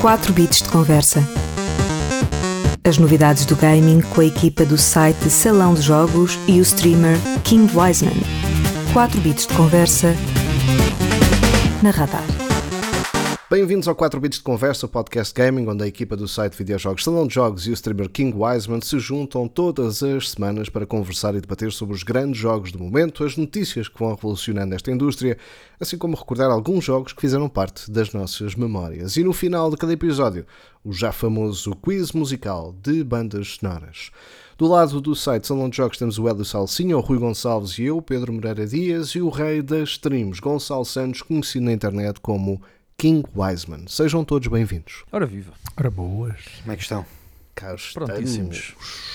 4 bits de conversa. As novidades do gaming com a equipa do site Salão de Jogos e o streamer King Wiseman. 4 bits de conversa na Radar. Bem-vindos ao 4 Bits de Conversa, o podcast gaming, onde a equipa do site Videojogos Salão de Jogos e o streamer King Wiseman se juntam todas as semanas para conversar e debater sobre os grandes jogos do momento, as notícias que vão revolucionando esta indústria, assim como recordar alguns jogos que fizeram parte das nossas memórias. E no final de cada episódio, o já famoso quiz musical de bandas sonoras. Do lado do site Salão de Jogos temos o Hélio Salsinha, o Rui Gonçalves e eu, Pedro Moreira Dias, e o rei das streams, Gonçalo Santos, conhecido na internet como King Wiseman. Sejam todos bem-vindos. Ora viva. Ora boas. Como é que estão? Cá Prontíssimos.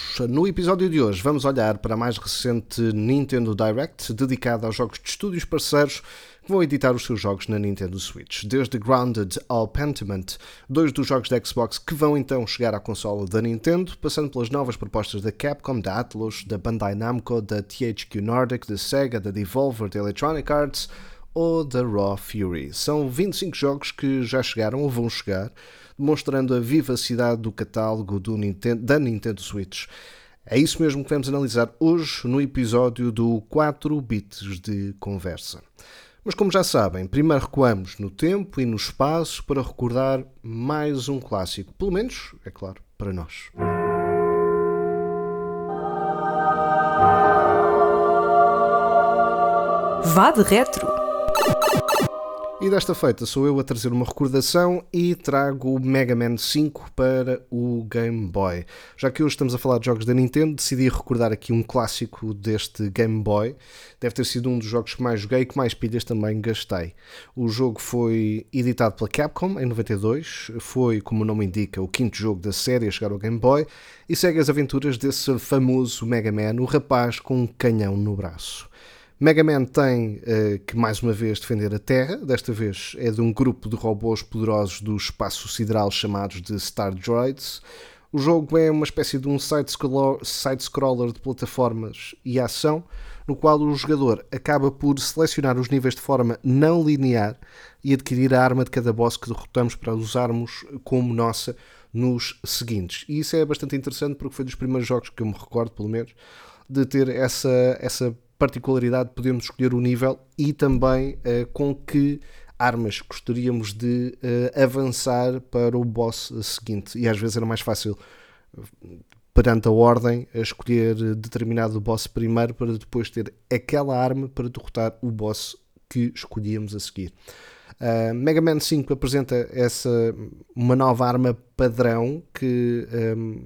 estamos. No episódio de hoje vamos olhar para a mais recente Nintendo Direct, dedicada aos jogos de estúdios parceiros que vão editar os seus jogos na Nintendo Switch. Desde Grounded ao Pentiment, dois dos jogos da Xbox que vão então chegar à consola da Nintendo, passando pelas novas propostas da Capcom, da Atlus, da Bandai Namco, da THQ Nordic, da Sega, da Devolver, da Electronic Arts ou da Raw Fury. São 25 jogos que já chegaram ou vão chegar, demonstrando a vivacidade do catálogo do Nintendo, da Nintendo Switch. É isso mesmo que vamos analisar hoje no episódio do 4 bits de conversa. Mas como já sabem, primeiro recuamos no tempo e no espaço para recordar mais um clássico, pelo menos, é claro, para nós. Vá de retro. E desta feita sou eu a trazer uma recordação e trago o Mega Man 5 para o Game Boy. Já que hoje estamos a falar de jogos da Nintendo, decidi recordar aqui um clássico deste Game Boy. Deve ter sido um dos jogos que mais joguei e que mais pilhas também gastei. O jogo foi editado pela Capcom em 92, foi, como o nome indica, o quinto jogo da série a chegar ao Game Boy e segue as aventuras desse famoso Mega Man, o rapaz com um canhão no braço. Mega Man tem uh, que mais uma vez defender a Terra, desta vez é de um grupo de robôs poderosos do espaço sideral chamados de Star Droids. O jogo é uma espécie de um side-scroller de plataformas e ação, no qual o jogador acaba por selecionar os níveis de forma não linear e adquirir a arma de cada boss que derrotamos para usarmos como nossa nos seguintes. E isso é bastante interessante porque foi dos primeiros jogos que eu me recordo, pelo menos, de ter essa, essa particularidade podemos escolher o nível e também uh, com que armas gostaríamos de uh, avançar para o boss seguinte. E às vezes era mais fácil, perante a ordem, a escolher determinado boss primeiro para depois ter aquela arma para derrotar o boss que escolhíamos a seguir. Uh, Mega Man 5 apresenta essa uma nova arma padrão que um,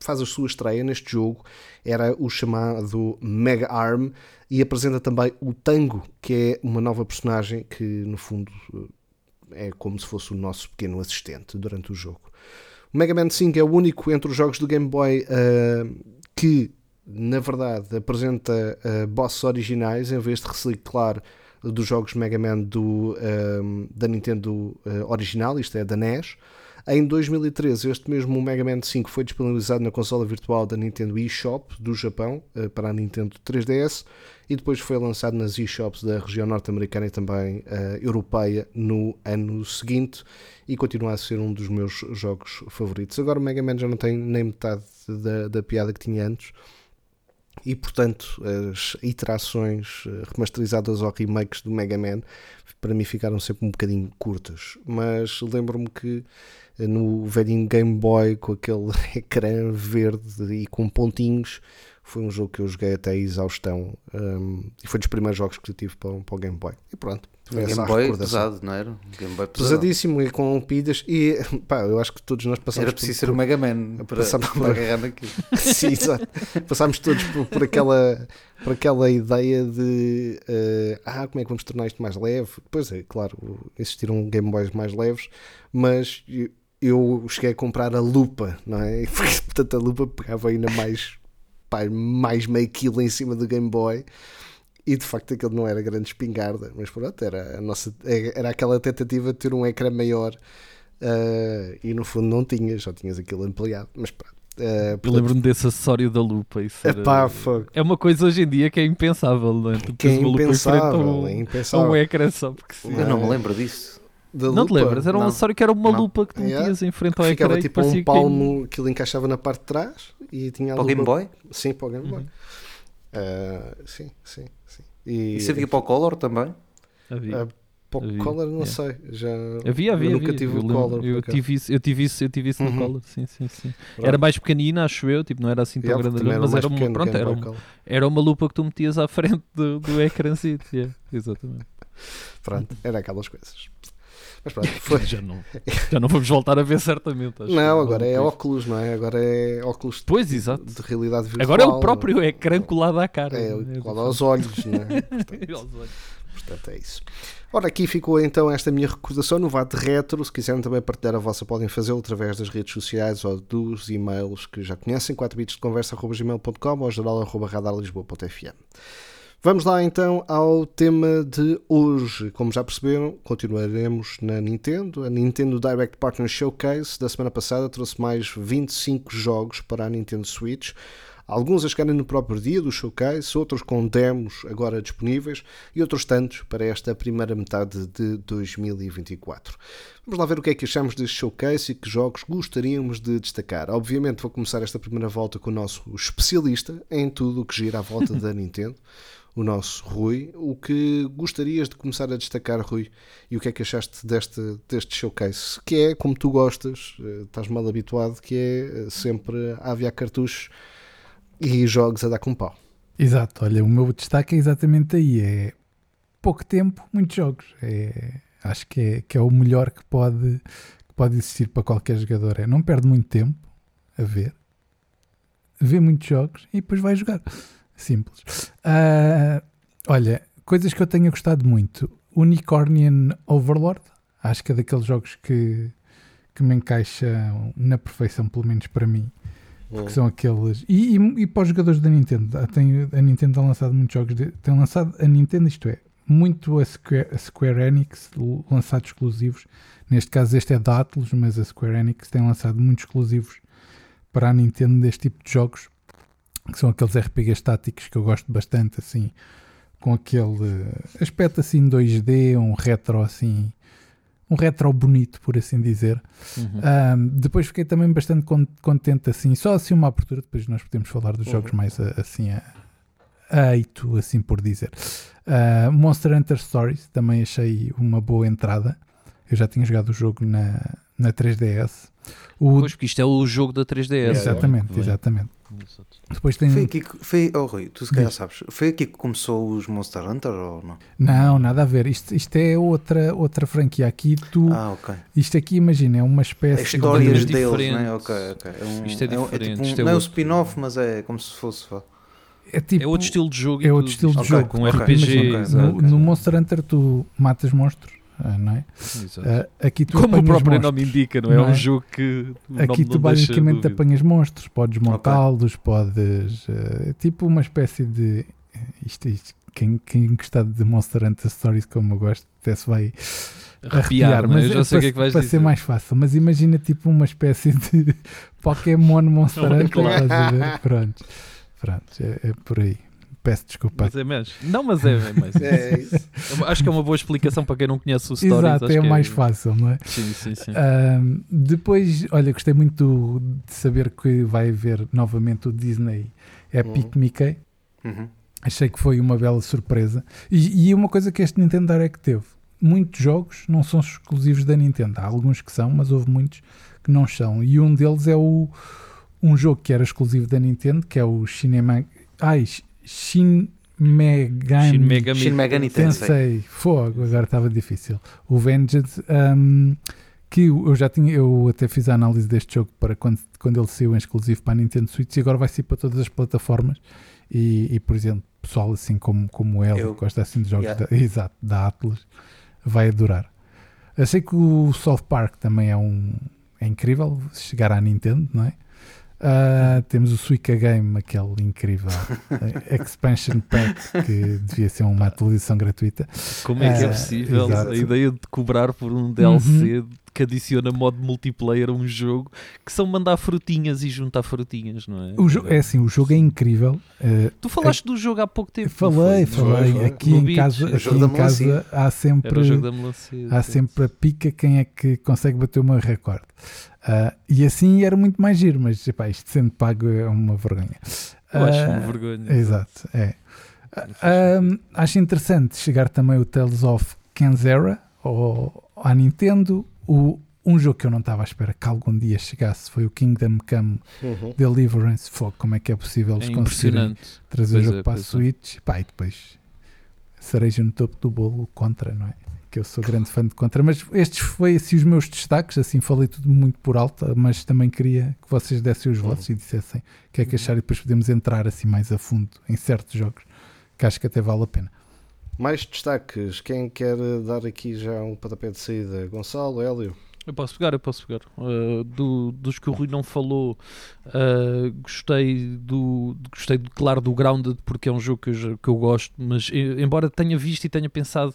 faz a sua estreia neste jogo. Era o chamado Mega Arm e apresenta também o Tango, que é uma nova personagem que no fundo é como se fosse o nosso pequeno assistente durante o jogo. O Mega Man 5 é o único entre os jogos do Game Boy uh, que na verdade apresenta uh, bosses originais em vez de reciclar dos jogos Mega Man do, um, da Nintendo uh, original, isto é, da NES. Em 2013, este mesmo Mega Man 5 foi disponibilizado na consola virtual da Nintendo eShop do Japão uh, para a Nintendo 3DS e depois foi lançado nas eShops da região norte-americana e também uh, europeia no ano seguinte e continua a ser um dos meus jogos favoritos. Agora o Mega Man já não tem nem metade da, da piada que tinha antes e portanto as iterações eh, remasterizadas ou remakes do Mega Man para mim ficaram sempre um bocadinho curtas, mas lembro-me que eh, no velhinho Game Boy com aquele ecrã verde e com pontinhos foi um jogo que eu joguei até a exaustão um, e foi dos primeiros jogos que eu tive para, para o Game Boy e pronto um Game Boy pesado, não era? Game Boy Pesadíssimo e com pilhas. E pá, eu acho que todos nós passamos. Era preciso por, ser o Mega Man para, para agarrar naquilo. Sim, exato. Passámos todos por, por, aquela, por aquela ideia de uh, ah, como é que vamos tornar isto mais leve? Pois é, claro, existiram Game Boys mais leves, mas eu, cheguei a comprar a lupa, não é? E, portanto, a lupa pegava ainda mais, pá, mais meio quilo em cima do Game Boy e de facto aquilo não era grande espingarda, mas pronto, era, a nossa, era aquela tentativa de ter um ecrã maior uh, e no fundo não tinhas, só tinhas aquilo ampliado, mas pronto. Uh, portanto, eu lembro-me desse acessório da lupa. Isso era, epá, é uma coisa hoje em dia que é impensável, não é? Tu que é impensável, um, é impensável. um ecrã só porque sim. Eu não me lembro disso. Da Não te lupa? lembras? Era um Não. acessório que era uma Não. lupa que tu Yeah. metias em frente ao Que ficava ecrã e tipo um que- palmo que ele encaixava na parte de trás e tinha a Para o Game Boy? Sim, para o Game Boy. Uhum. Ah, sim, sim, sim. E, E servia para o Color também? Havia. Ah, para o Havia, Color, não yeah. sei. Já, Havia, havia, eu nunca havia. tive eu o lembro- Color. Eu tive isso, eu tive isso, eu tive isso Uhum. no Color, sim, sim, sim. Pronto. Era mais pequenina, acho eu, tipo, não era assim tão Yeah, grande, era mas era uma, pequeno, pronto, era, Boy uma, era uma lupa que tu metias à frente do, do ecrãzito. yeah, exatamente. Pronto, era aquelas coisas. Mas pronto, foi. Já não, já não vamos voltar a ver certamente. Não, agora é óculos, não é? Agora é óculos Pois, exato. de realidade virtual. Agora é o próprio ecrã colado à cara. É, né? colado aos olhos, não é? Aos olhos. Portanto, é isso. Ora, aqui ficou então esta minha recordação no VAT Retro. Se quiserem também partilhar a vossa, podem fazê-lo através das redes sociais ou dos e-mails que já conhecem, 4 bits de conversa.gmail.com ou geral.radarlisboa.fm. Vamos lá então ao tema de hoje. Como já perceberam, continuaremos na Nintendo. A Nintendo Direct Partner Showcase da semana passada trouxe mais 25 jogos para a Nintendo Switch. Alguns a chegarem no próprio dia do showcase, outros com demos agora disponíveis e outros tantos para esta primeira metade de 2024. Vamos lá ver o que é que achamos deste showcase e que jogos gostaríamos de destacar. Obviamente vou começar esta primeira volta com o nosso especialista em tudo o que gira à volta da Nintendo, o nosso Rui. O que gostarias de começar a destacar, Rui, e o que é que achaste deste, deste showcase? Que é, como tu gostas, eh, estás mal habituado, que é eh, sempre a aviar cartuchos e jogos a dar com pau. Exato, olha, o meu destaque é exatamente aí, é pouco tempo, muitos jogos. É, acho que é, que é o melhor que pode, que pode existir para qualquer jogador. É não perde muito tempo a ver, vê muitos jogos e depois vai jogar. Simples. Ah, olha, coisas que eu tenho gostado muito. Unicornian Overlord, acho que é daqueles jogos que, que me encaixam na perfeição, pelo menos para mim que são aqueles. E, e, e para os jogadores da Nintendo, Ah, tem, a Nintendo tem lançado muitos jogos. De, tem lançado a Nintendo, isto é, muito a Square, a Square Enix lançados exclusivos. Neste caso, este é da Atlus, mas a Square Enix tem lançado muitos exclusivos para a Nintendo deste tipo de jogos, que são aqueles RPGs táticos que eu gosto bastante, assim, com aquele aspecto assim 2D, um retro assim. Um retro bonito, por assim dizer. Uhum. Um, depois fiquei também bastante con- contente assim, só assim uma abertura, depois nós podemos falar dos Uhum. jogos mais a- assim a, a eito, assim por dizer. Uh, Monster Hunter Stories também achei uma boa entrada. Eu já tinha jogado o jogo na, na 3DS. O, Pois, porque isto é o jogo da 3DS. exatamente, não é? exatamente. Depois tem. Foi aqui que. Foi, oh, Rui, tu se calhar sabes. Foi aqui que começou os Monster Hunter ou não? Não, nada a ver. Isto, isto é outra, outra franquia. Aqui tu. Ah, ok. Isto aqui, imagina, é uma É espécie histórias de. deles, diferentes. né? Ok, ok. É um, Isto é um- diferente, tipo um- isto é não é um spin-off, mas é como se fosse. É, tipo, é outro estilo de jogo. é outro estilo de isto. jogo. Com Ok, RPG. imagina, no, no Monster Hunter tu matas monstros, não é? Ah, aqui tu Como o próprio monstros. nome indica, não é? Não um é? jogo que. Aqui não tu basicamente apanhas monstros, podes montá-los, podes. eh, tipo uma espécie de. Isto, isto- quem, quem gostar de Monster Hunter Stories, como eu gosto, até se vai Arrepiar, não é? Eu já sei para, que é que vais para dizer. ser mais fácil, mas imagina tipo uma espécie de Pokémon Monster Hunter? Pronto, pronto é, é por aí. Peço desculpa. Mas é mesmo. Não, mas é, é mais. É isso. Acho que é uma boa explicação para quem não conhece o Stories. Exato, acho é que mais fácil, não é? Sim, sim, sim. Depois, olha, gostei muito de saber que vai haver novamente o Disney Epic Uhum. Mickey. Uhum. Achei que foi uma bela surpresa. E, e uma coisa que este Nintendo Direct teve: muitos jogos não são exclusivos da Nintendo. Há alguns que são, mas houve muitos que não são. E um deles é o, um jogo que era exclusivo da Nintendo, que é o Shinema, ai, Shin Megami, Shin Megami Shin Megami Tensei. Tensei. Fogo, agora estava difícil. O Vengeance, um, que eu já tinha, eu até fiz a análise deste jogo para quando, quando ele saiu em exclusivo para a Nintendo Switch e agora vai sair para todas as plataformas. E, e, por exemplo, pessoal assim como, como ele, Eu- que gosta assim de jogos Yeah. da, exato, da Atlas, vai adorar. Achei que o South Park também é um é incrível chegar à Nintendo, não é? Ah, temos o Suica Game, aquele incrível eh, expansion pack que devia ser uma atualização gratuita. Como é que é Ah, possível exato. a ideia de cobrar por um DLC que adiciona modo multiplayer a um jogo, que são mandar frutinhas e juntar frutinhas, não é? O é assim, o jogo é incrível. eh, Tu falaste do jogo há pouco tempo. falei, foi? falei. Foi, foi. Aqui No em Beach. casa, aqui em casa há sempre, melancia. há sempre a pica quem é que consegue bater o meu recorde. Ah, e assim era muito mais giro, mas epá, isto sendo pago é uma vergonha. Eu acho Ah, uma vergonha. Exato, é. Ah, acho interessante chegar também o Tales of Kenzera ao, à Nintendo. O, um jogo que eu não estava à espera que algum dia chegasse foi o Kingdom Come Uhum. Deliverance. Fogo, como é que é possível É eles conseguirem impressionante. trazer o Pois jogo é, para a é. Switch? Pá, e depois cereja no topo do bolo o Contra, não é? Que eu sou grande fã de Contra. Mas estes foi assim os meus destaques. Assim, falei tudo muito por alta, mas também queria que vocês dessem os votos e dissessem o que é que acharam e depois podemos entrar assim mais a fundo em certos jogos que acho que até vale a pena. Mais destaques. Quem quer dar aqui já um pontapé de saída? Gonçalo, Hélio? Eu posso pegar, eu posso pegar. Uh, do- dos que o Rui não falou, uh, gostei do. Gostei, de, claro, do Grounded, porque é um jogo que eu, que eu gosto, mas embora tenha visto e tenha pensado,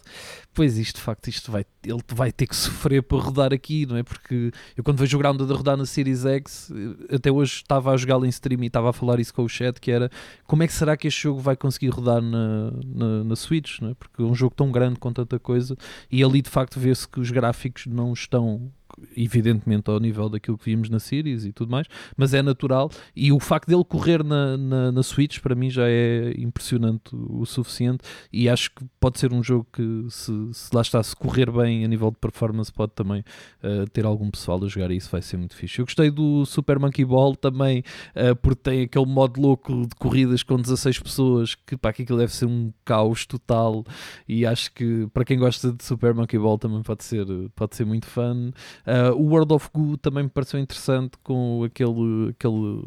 pois isto de facto, isto vai, ele vai ter que sofrer para rodar aqui, não é? Porque eu quando vejo o Grounded a rodar na Series X, até hoje estava a jogá-lo em stream e estava a falar isso com o chat, que era como é que será que este jogo vai conseguir rodar na, na, na Switch, não é? Porque é um jogo tão grande com tanta coisa e ali de facto vê-se que os gráficos não estão evidentemente ao nível daquilo que vimos na Series e tudo mais, mas é natural e o facto dele correr na, na, na Switch para mim já é impressionante o suficiente e acho que pode ser um jogo que se, se lá está, se correr bem a nível de performance pode também uh, ter algum pessoal a jogar e isso vai ser muito fixe. Eu gostei do Super Monkey Ball também uh, porque tem aquele modo louco de corridas com 16 pessoas que que aquilo deve ser um caos total e acho que para quem gosta de Super Monkey Ball também pode ser, pode ser muito fã. Uh, o World of Goo também me pareceu interessante com aquele, aquele,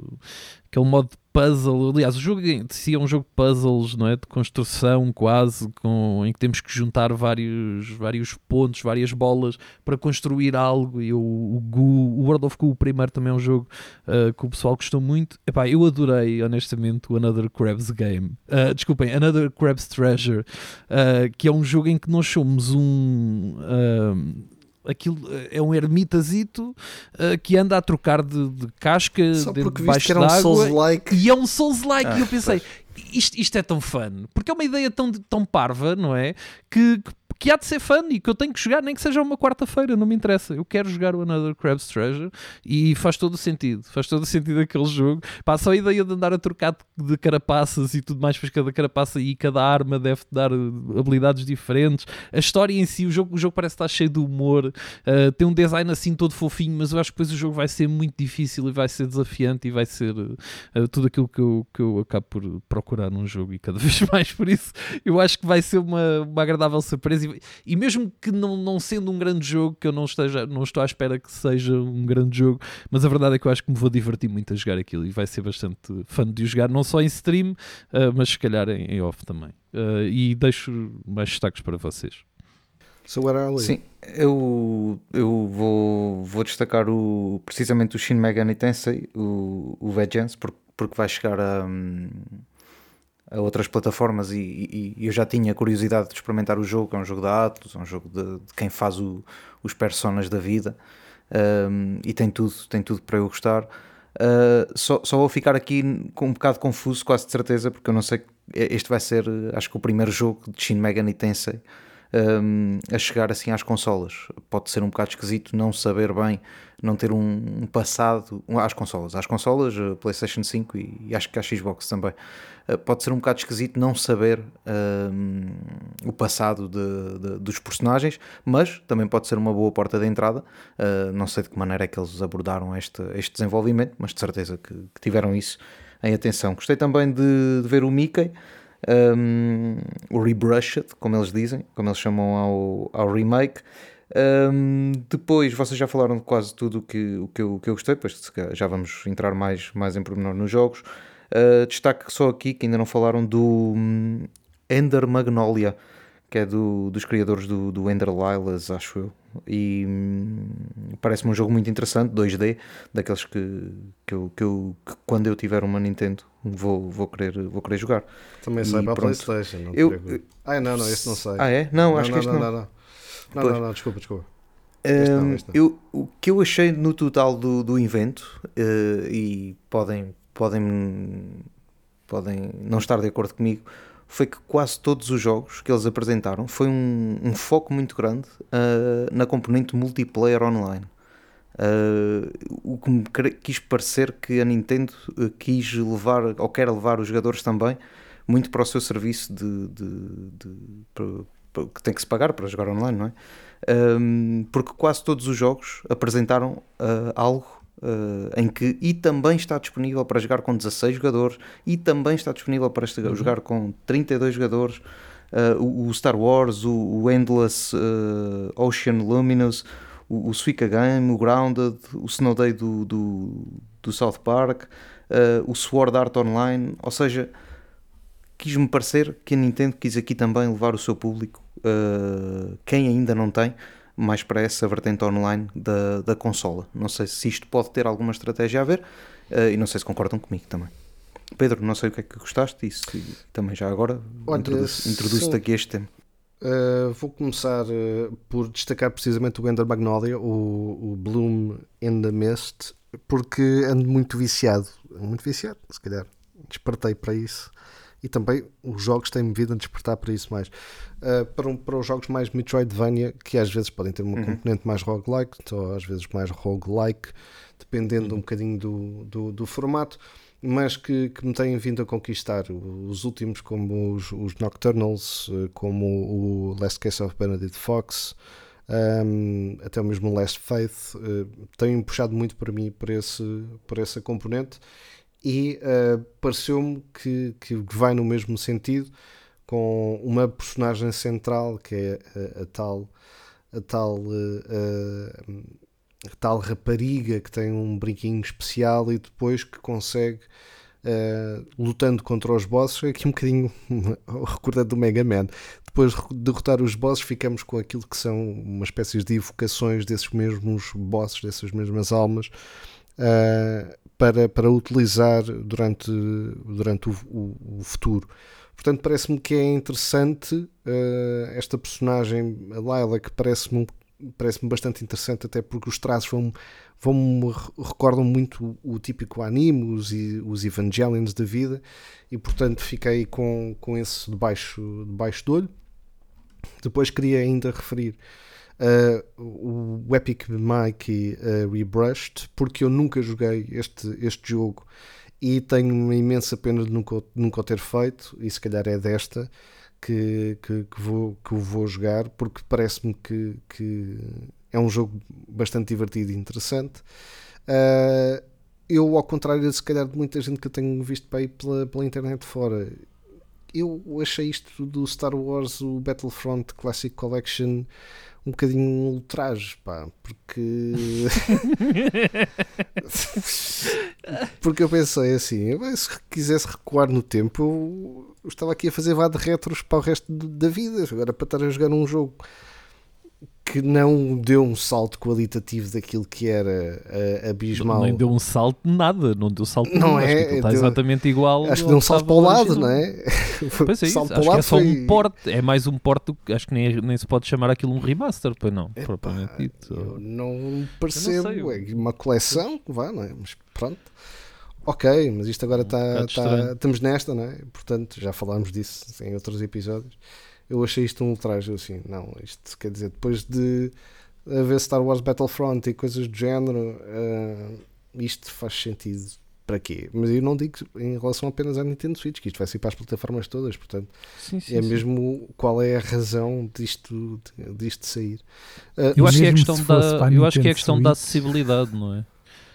aquele modo de puzzle. Aliás, o jogo em si é um jogo de puzzles, não é? De construção quase, com, em que temos que juntar vários, vários pontos, várias bolas para construir algo. E o, o, Goo, o World of Goo, o primeiro, também é um jogo uh, que o pessoal gostou muito. Epá, eu adorei, honestamente, o Another Crab's Game. Uh, desculpem, Another Crab's Treasure, uh, que é um jogo em que nós somos um. Aquilo é um ermitazito uh, que anda a trocar de, de casca Só porque viste debaixo que era um d'água Souls-like. e é um Souls-like Ah, e eu pensei isto, isto é tão fun porque é uma ideia tão, tão parva não é que, que, que há de ser fun e que eu tenho que jogar nem que seja uma quarta-feira não me interessa. Eu quero jogar o Another Crab's Treasure e faz todo o sentido faz todo o sentido aquele jogo. Pá, só a ideia de andar a trocar de, carapaças e tudo mais pois cada carapaça e cada arma deve dar uh, habilidades diferentes. A história em si o jogo, o jogo parece estar cheio de humor uh, tem um design assim todo fofinho mas eu acho que depois o jogo vai ser muito difícil e vai ser desafiante e vai ser uh, tudo aquilo que eu, que eu acabo por procurar num jogo e cada vez mais por isso eu acho que vai ser uma, uma agradável surpresa e, mesmo que não, não sendo um grande jogo que eu não esteja não estou à espera que seja um grande jogo mas a verdade é que eu acho que me vou divertir muito a jogar aquilo e vai ser bastante fã de o jogar não só em stream uh, mas se calhar em, em off também uh, e deixo mais destaques para vocês So what are we? Sim, eu, eu vou, vou destacar o, precisamente o Shin Megami Tensei, o, o Vengeance, porque, porque vai chegar a, hum, a outras plataformas e, e- e eu já tinha curiosidade de experimentar o jogo, é um jogo da Atlus, é um jogo de, de quem faz o- os personas da vida hum, e tem tudo, tem tudo para eu gostar. Uh, só, só vou ficar aqui com um bocado confuso, quase de certeza, porque eu não sei. Este vai ser, acho que, o primeiro jogo de Shin Megami Tensei um, a chegar assim às consolas. Pode ser um bocado esquisito não saber bem, não ter um, um passado às consolas. Às consolas, uh, PlayStation 5 e, e acho que à Xbox também. Uh, pode ser um bocado esquisito não saber um, o passado de, de- dos personagens, mas também pode ser uma boa porta de entrada. Uh, não sei de que maneira é que eles abordaram este, este desenvolvimento, mas de certeza que, que tiveram isso em atenção. Gostei também de, de ver o Mickey um, o Rebrushed, como eles dizem, como eles chamam ao, ao remake. Um, depois, vocês já falaram de quase tudo que, o que, eu, que eu gostei, calhar já vamos entrar mais, mais em pormenor nos jogos. Uh, destaque só aqui que ainda não falaram do hum, Ender Magnolia, que é do, dos criadores do, do Ender Lilas, acho eu. E hum, parece-me um jogo muito interessante, 2D, daqueles que, que, eu, que, eu, que quando eu tiver uma Nintendo vou, vou, querer, vou querer jogar. Também E sai para a pronto. Playstation. Não Eu-. Ah, não, não, esse não sai. Ah, é? Não, não, acho não, que este não, não. não, não. Não, não, não, desculpa, desculpa. Um, eu, o que eu achei no total do, do evento, uh, e podem, podem, podem não estar de acordo comigo, foi que quase todos os jogos que eles apresentaram foi um, um foco muito grande uh, na componente multiplayer online. Uh, o que me quis parecer que a Nintendo quis levar, ou quer levar os jogadores também, muito para o seu serviço de, de, de, de que tem que se pagar para jogar online, não é? um, porque quase todos os jogos apresentaram uh, algo uh, em que e também está disponível para jogar com 16 jogadores e também está disponível para uhum. jogar com 32 jogadores. Uh, o, o, Star Wars, o, o Endless Ocean Luminous, o, o Suica Game, o Grounded, o Snow Day do, do, do South Park, o Sword Art Online, ou seja, quis-me parecer que a Nintendo quis aqui também levar o seu público uh, quem ainda não tem, mais para essa vertente online da, da consola. Não sei se isto pode ter alguma estratégia a ver uh, e não sei se concordam comigo também. Pedro, não sei o que é que gostaste e se, também já agora introduz-te aqui este tema. Uh, vou começar uh, por destacar precisamente o Ender Magnolia, o, o, Bloom in the Mist, porque ando muito viciado, muito viciado, se calhar despertei para isso e também os jogos têm-me vindo a despertar para isso mais. Uh, para, um, para os jogos mais Metroidvania, que às vezes podem ter uma uhum. componente mais roguelike, ou às vezes mais roguelike, dependendo uhum. um bocadinho do, do, do formato, mas que, que, me têm vindo a conquistar. Os últimos, como os, os Nocturnals, como o Last Case of Benedict Fox. Um, até mesmo o Last Faith uh, têm puxado muito para mim por, esse, por essa componente e uh, pareceu-me que, que vai no mesmo sentido com uma personagem central que é a, a tal a tal uh, a tal rapariga que tem um brinquinho especial e depois que consegue uh, lutando contra os bosses. Aqui um bocadinho recordando do Mega Man. Depois de derrotar os bosses ficamos com aquilo que são uma espécie de evocações desses mesmos bosses, dessas mesmas almas uh, para, para utilizar durante, durante o, o, o futuro. Portanto, parece-me que é interessante uh, esta personagem, a Lila, que parece-me parece bastante interessante, até porque os traços vão, vão recordam muito o, o típico anime, os, os Evangelions da vida, e portanto fiquei com, com esse debaixo, debaixo do olho. Depois queria ainda referir uh, o Epic Mikey uh, Rebrushed, porque eu nunca joguei este, este jogo e tenho uma imensa pena de nunca, nunca o ter feito, e se calhar é desta que, que, que vou, que vou jogar, porque parece-me que, que é um jogo bastante divertido e interessante. Uh, eu, ao contrário se calhar de muita gente que eu tenho visto para aí pela, pela internet fora, eu achei isto do Star Wars, o Battlefront Classic Collection, um bocadinho um ultraje, pá, porque. porque eu pensei assim, se quisesse recuar no tempo, eu, eu estava aqui a fazer vá de retros para o resto da vida, agora para estar a jogar um jogo que não deu um salto qualitativo daquilo que era uh, abismal. Nem deu um salto nada, não deu salto não é, está deu, exatamente igual. Acho que deu um salto para o lado, não é? Pois é, isso, acho que é só foi... um porte, é mais um porte, acho que nem, nem se pode chamar aquilo um remaster, pois não, Epá, propriamente dito. Não percebo, não sei, é uma coleção, vá, não é? Mas pronto. Ok, mas isto agora está. Um tá, estamos nesta, não é? Portanto, já falámos disso em outros episódios eu achei isto um ultraje assim, não, isto quer dizer, depois de haver Star Wars Battlefront e coisas do género, uh, isto faz sentido para quê? Mas eu não digo em relação apenas à Nintendo Switch, que isto vai ser para as plataformas todas, portanto, sim, sim, é sim. mesmo qual é a razão disto, disto sair. Uh, eu acho que é a questão, da, eu acho que é a questão da acessibilidade, não é?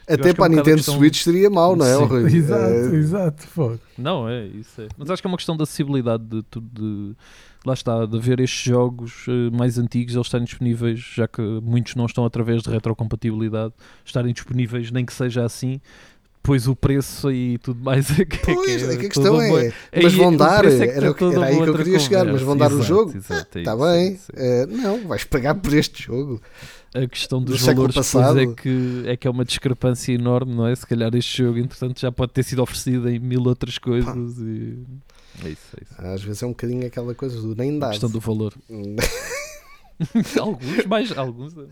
Até para a Nintendo questão... Switch seria mau, não é? Sim, exato, é... exato. Fogo. Não, é isso. É. Mas acho que é uma questão de acessibilidade de, de, de lá está, de ver estes jogos uh, mais antigos, eles estarem disponíveis, já que muitos não estão através de retrocompatibilidade, estarem disponíveis, nem que seja assim, pois o preço e tudo mais é que, pois, é, que, é que a questão é, mas vão dar, é era, era aí que eu queria chegar, mas vão dar o jogo, está bem, uh, não, vais pagar por este jogo. A questão dos do valores passado. é que, é que é uma discrepância enorme, não é? Se calhar este jogo, entretanto, já pode ter sido oferecido em mil outras coisas e é isso, é isso. Às vezes é um bocadinho aquela coisa do nem dá. questão do valor. alguns, mais alguns. Uh,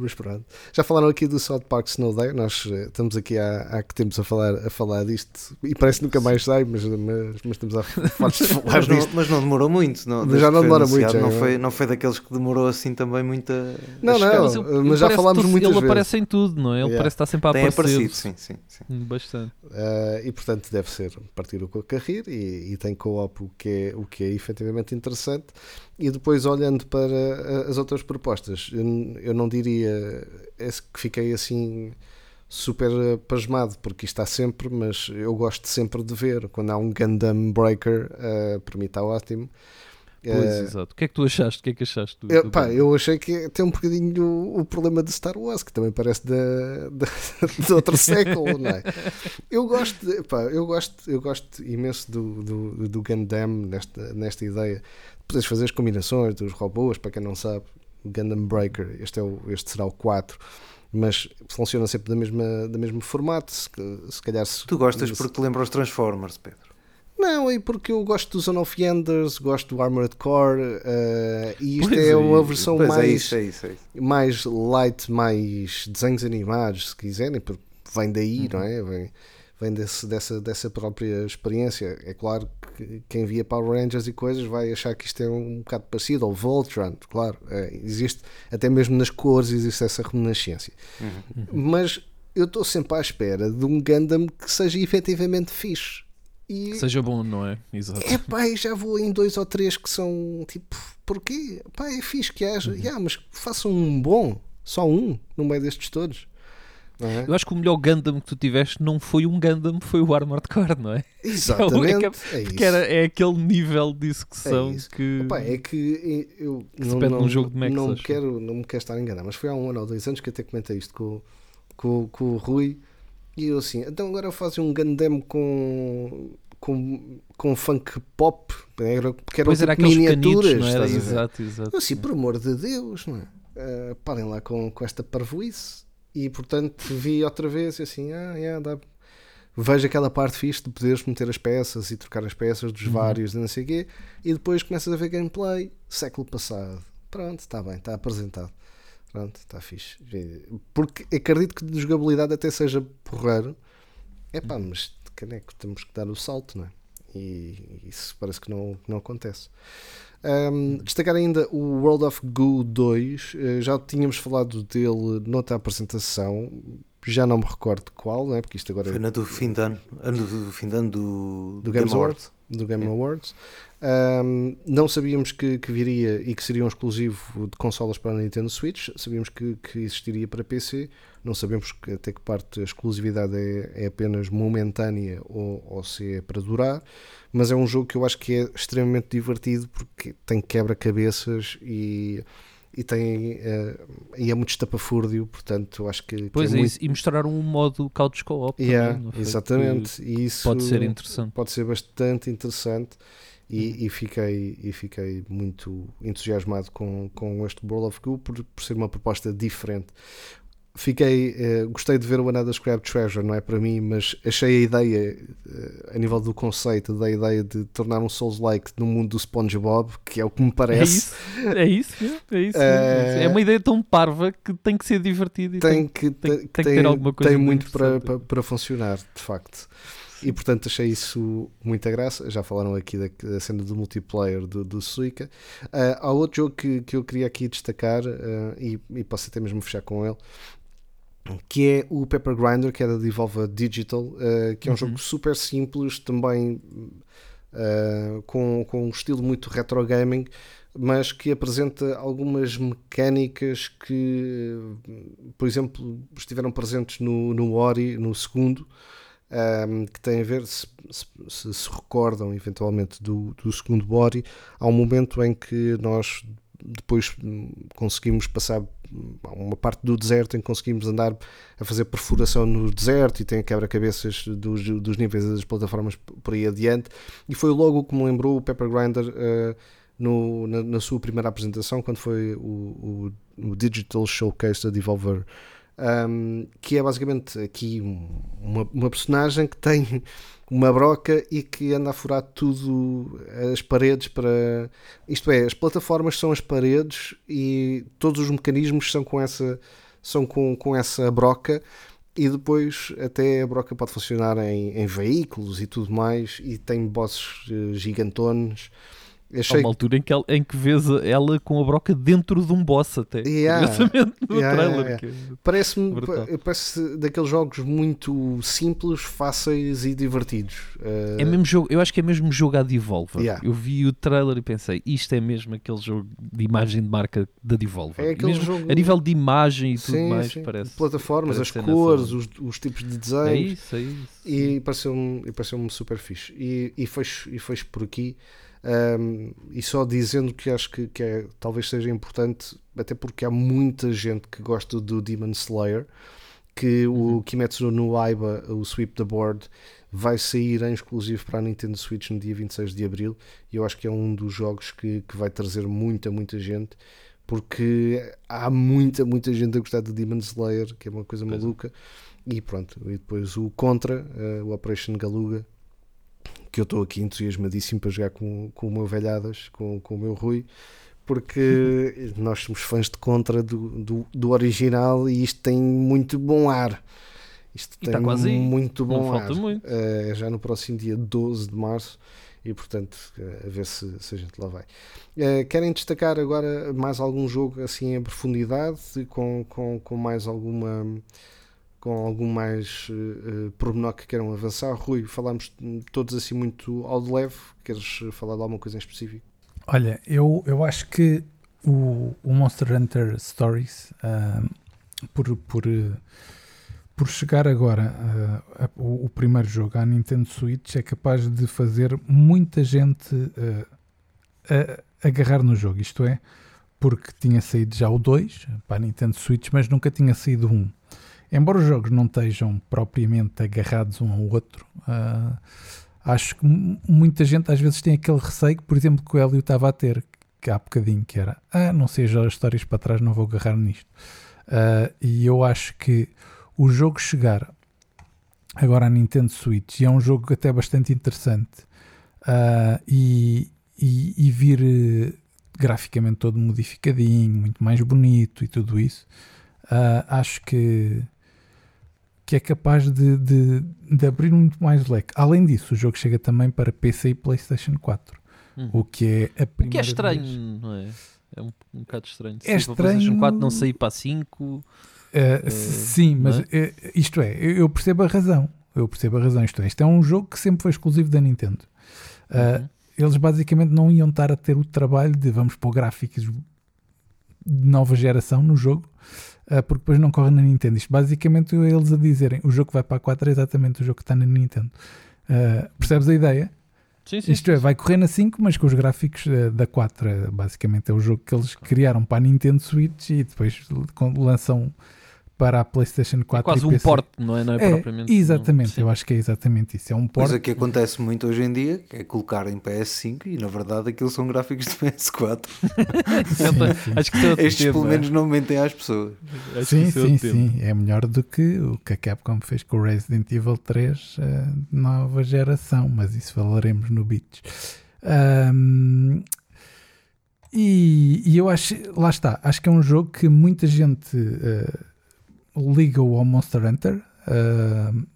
mas pronto. Já falaram aqui do South Park Snow Day, nós uh, estamos aqui há, há que tempos a falar, a falar disto e parece que nunca mais sai, mas, mas, mas estamos a falar mas, não, mas não demorou muito, não, mas já não demora muito. Não, foi, não foi daqueles que demorou assim também muito a, Não, não, mas, ele, mas já falámos tudo, muitas ele vezes. Ele aparece em tudo, não é? Ele yeah. parece estar sempre a Tem aparecer. aparecido, sim, sim, sim. Bastante. Uh, e portanto deve ser partir com a carreira e, e tem co-op o que é, o que é efetivamente interessante e depois olhando para as outras propostas. Eu, não diria que fiquei assim super pasmado porque está sempre mas eu gosto sempre de ver. Quando há um Gundam Breaker uh, para mim está ótimo Pois, uh, exato. O que é que tu achaste? O que é que achaste? Do, eu, do pá, eu achei que tem um bocadinho o, o, problema de Star Wars, que também parece de, de, de outro século, não é? Eu gosto, de, pá, eu gosto, eu gosto imenso do, do, do Gundam nesta, nesta ideia. Podes fazer as combinações dos robôs, para quem não sabe, Gundam Breaker, este, é o, este será o 4 mas funciona sempre da mesma, da mesmo formato. Se, se calhar se, tu gostas se, porque te lembra os Transformers, Pedro. Não, é porque eu gosto do Zone of Enders, gosto do Armored Core uh, e isto pois é uma versão é mais, é isso, é isso, é isso. mais light, mais desenhos animados, se quiserem, porque vem daí, uhum. não é? Vem, vem desse, dessa, dessa própria experiência. É claro que quem via Power Rangers e coisas vai achar que isto é um bocado parecido, ou Voltron, claro, é, existe, até mesmo nas cores existe essa reminiscência. Uhum. Mas eu estou sempre à espera de um Gundam que seja efetivamente fixe e, seja bom, não é? Exato. É pá, já vou em dois ou três que são tipo, porquê? Pá, é fixe que haja, uhum. yeah, mas façam um bom, só um, no meio destes todos. É? Eu acho que o melhor Gundam que tu tiveste não foi um Gundam, foi o Armored Core, não é? Exatamente. é, é porque era, é aquele nível de execução é que. Opa, é que eu que não, não, jogo de não, me quero, não me quero estar a enganar, mas foi há um ano ou dois anos que até comentei isto com, com, com o Rui e eu assim, então agora faço um Gundam com com, com funk pop, era, porque eram tipo miniaturas. Canitos, era? Exato, exato. Assim, por amor de Deus, não é? Uh, parem lá com, com esta parvoíce. E portanto vi outra vez assim, ah, yeah, dá. Vejo aquela parte fixe de poderes meter as peças e trocar as peças dos uhum. vários e não sei o quê, e depois começas a ver gameplay, século passado. Pronto, está bem, está apresentado. Pronto, está fixe. Porque acredito que de jogabilidade até seja porreiro. É pá, mas caneco, temos que dar o salto, não é? E isso parece que não, não acontece. Um, destacar ainda o World of Goo 2, eh, já tínhamos falado dele noutra apresentação, já não me recordo qual, não é? porque isto agora foi na do fim de ano, do fim de ano do, do Game Awards. Do Game Awards. Um, não sabíamos que, que, viria e que seria um exclusivo de consolas para a Nintendo Switch, sabíamos que, que existiria para PC, não sabemos que, até que parte a exclusividade é, é apenas momentânea ou, ou, se é para durar, mas é um jogo que eu acho que é extremamente divertido porque tem quebra-cabeças e e tem uh, e é muito estapafúrdio, portanto acho que, pois é, muito... e mostrar um modo couch co-op yeah, também, exatamente. E isso pode ser interessante. pode ser bastante interessante e, e, fiquei, e fiquei muito entusiasmado com, com este World of Goo por, por ser uma proposta diferente fiquei uh, gostei de ver o Another Scrap Treasure não é para mim mas achei a ideia uh, a nível do conceito da ideia de tornar um Souls-like no mundo do SpongeBob que é o que me parece é isso é isso, é, isso, é uma ideia tão parva que tem que ser divertido e tem, tem que, tem, tem, tem, que ter alguma coisa tem muito para, para, para funcionar de facto e portanto achei isso muita graça. Já falaram aqui da, da cena do multiplayer do, do Suica. Uh, há outro jogo que, que eu queria aqui destacar uh, e, e posso até mesmo fechar com ele, que é o Pepper Grinder, que é da Devolver Digital, uh, que é um uhum. jogo super simples, também uh, com, com um estilo muito retro gaming, mas que apresenta algumas mecânicas que, por exemplo, estiveram presentes no, no Ori, no segundo, um, ehm, que tem a ver, se se, se recordam eventualmente do, do segundo Ori, há um momento em que nós depois hum, conseguimos passar uma parte do deserto em que conseguimos andar a fazer perfuração no deserto e tem quebra-cabeças dos, dos níveis das plataformas por aí adiante. E foi logo que me lembrou o Pepper Grinder uh, no, na, na, sua primeira apresentação quando foi o, o, o Digital Showcase da Devolver um, que é basicamente aqui uma, uma personagem que tem uma broca e que anda a furar tudo as paredes para. Isto é, as plataformas são as paredes e todos os mecanismos são com essa, são com, com essa broca e depois até a broca pode funcionar em, em veículos e tudo mais e tem bosses uh, gigantones Achei... Há uma altura em que, ela, em que vês ela com a broca dentro de um boss até. Yeah. no yeah, trailer. Yeah, é Parece-me parece daqueles jogos muito simples, fáceis e divertidos. Uh... É mesmo jogo, eu acho que é mesmo jogo a Devolver. Eu vi o trailer e pensei, isto é mesmo aquele jogo de imagem de marca da Devolver. É aquele jogo... A nível de imagem e tudo sim, mais, sim. parece. Plataformas, parece as cores, os, os, tipos de desenho. É isso, é isso. E pareceu-me pareceu super fixe. E, e, foi, e por aqui. Um, e só dizendo que acho que, que é, talvez seja importante, até porque há muita gente que gosta do Demon Slayer, que o uhum. Kimetsu no Aiba, o Sweep the Board, vai sair em exclusivo para a Nintendo Switch no dia 26 de Abril e eu acho que é um dos jogos que, que vai trazer muita, muita gente porque há muita, muita gente a gostar do Demon Slayer, que é uma coisa maluca. E pronto, e depois o Contra, uh, o Operation Galuga, que eu estou aqui entusiasmadíssimo para jogar com, com o meu velhadas, com, com o meu Rui, porque nós somos fãs de contra do, do, do, original e isto tem muito bom ar. Isto e tem quase muito bom ar. Muito. É já no próximo dia 12 de março e portanto eh, a ver se, se a gente lá vai. Uh, querem destacar agora mais algum jogo assim em profundidade, com, com, com mais alguma com algum mais uh, pormenor que queiram avançar. Rui, falámos todos assim muito ao de leve. Queres falar de alguma coisa em específico? Olha, eu, eu acho que o, o Monster Hunter Stories, uh, por, por, por chegar agora uh, a, o, o, primeiro jogo à Nintendo Switch, é capaz de fazer muita gente agarrar no jogo. Isto é, porque tinha saído já o 2 para a Nintendo Switch, mas nunca tinha saído 1 embora os jogos não estejam propriamente agarrados um ao outro, uh, acho que muita gente às vezes tem aquele receio, por exemplo, que o Hélio estava a ter que há bocadinho, que era ah, não sei as histórias para trás, não vou agarrar nisto. Uh, e eu acho que o jogo chegar agora à Nintendo Switch e é um jogo até bastante interessante uh, e, e, e, vir uh, graficamente todo modificadinho, muito mais bonito e tudo isso, acho que que é capaz de, de, de, abrir muito mais leque. Além disso, o jogo chega também para PC e PlayStation 4, hum. o que é a primeira. O que é estranho, vez. não é? É um, um bocado estranho. É estranho. Para PlayStation 4 não sair para a 5. Uh, uh, sim, mas é? isto é, eu percebo a razão. Eu percebo a razão. Isto é, isto é um jogo que sempre foi exclusivo da Nintendo. Uh, uhum. Eles basicamente não iam estar a ter o trabalho de vamos pôr gráficos de nova geração no jogo uh, porque depois não corre na Nintendo. Isto basicamente é eles a dizerem o jogo que vai para a 4 é exatamente o jogo que está na Nintendo. Uh, percebes a ideia? Sim, sim, Isto é, vai correr na 5, mas com os gráficos uh, da 4. basicamente é o jogo que eles criaram para a Nintendo Switch e depois lançam para a PlayStation 4 é quase um porte, não é? Não é, é propriamente. Exatamente, eu acho que é exatamente isso. É um porte. Coisa que acontece muito hoje em dia, que é colocar em PS5 e na verdade aquilo são gráficos de PS4. sim, sim. Acho que Estes tempo, pelo é? menos não mentem às pessoas. Acho sim, é sim, sim. É melhor do que o que a Capcom fez com o Resident Evil 3, uh, nova geração, mas isso falaremos no Beats. Um, e, e, eu acho, lá está, acho que é um jogo que muita gente. Uh, liga-o ao Monster Hunter uh,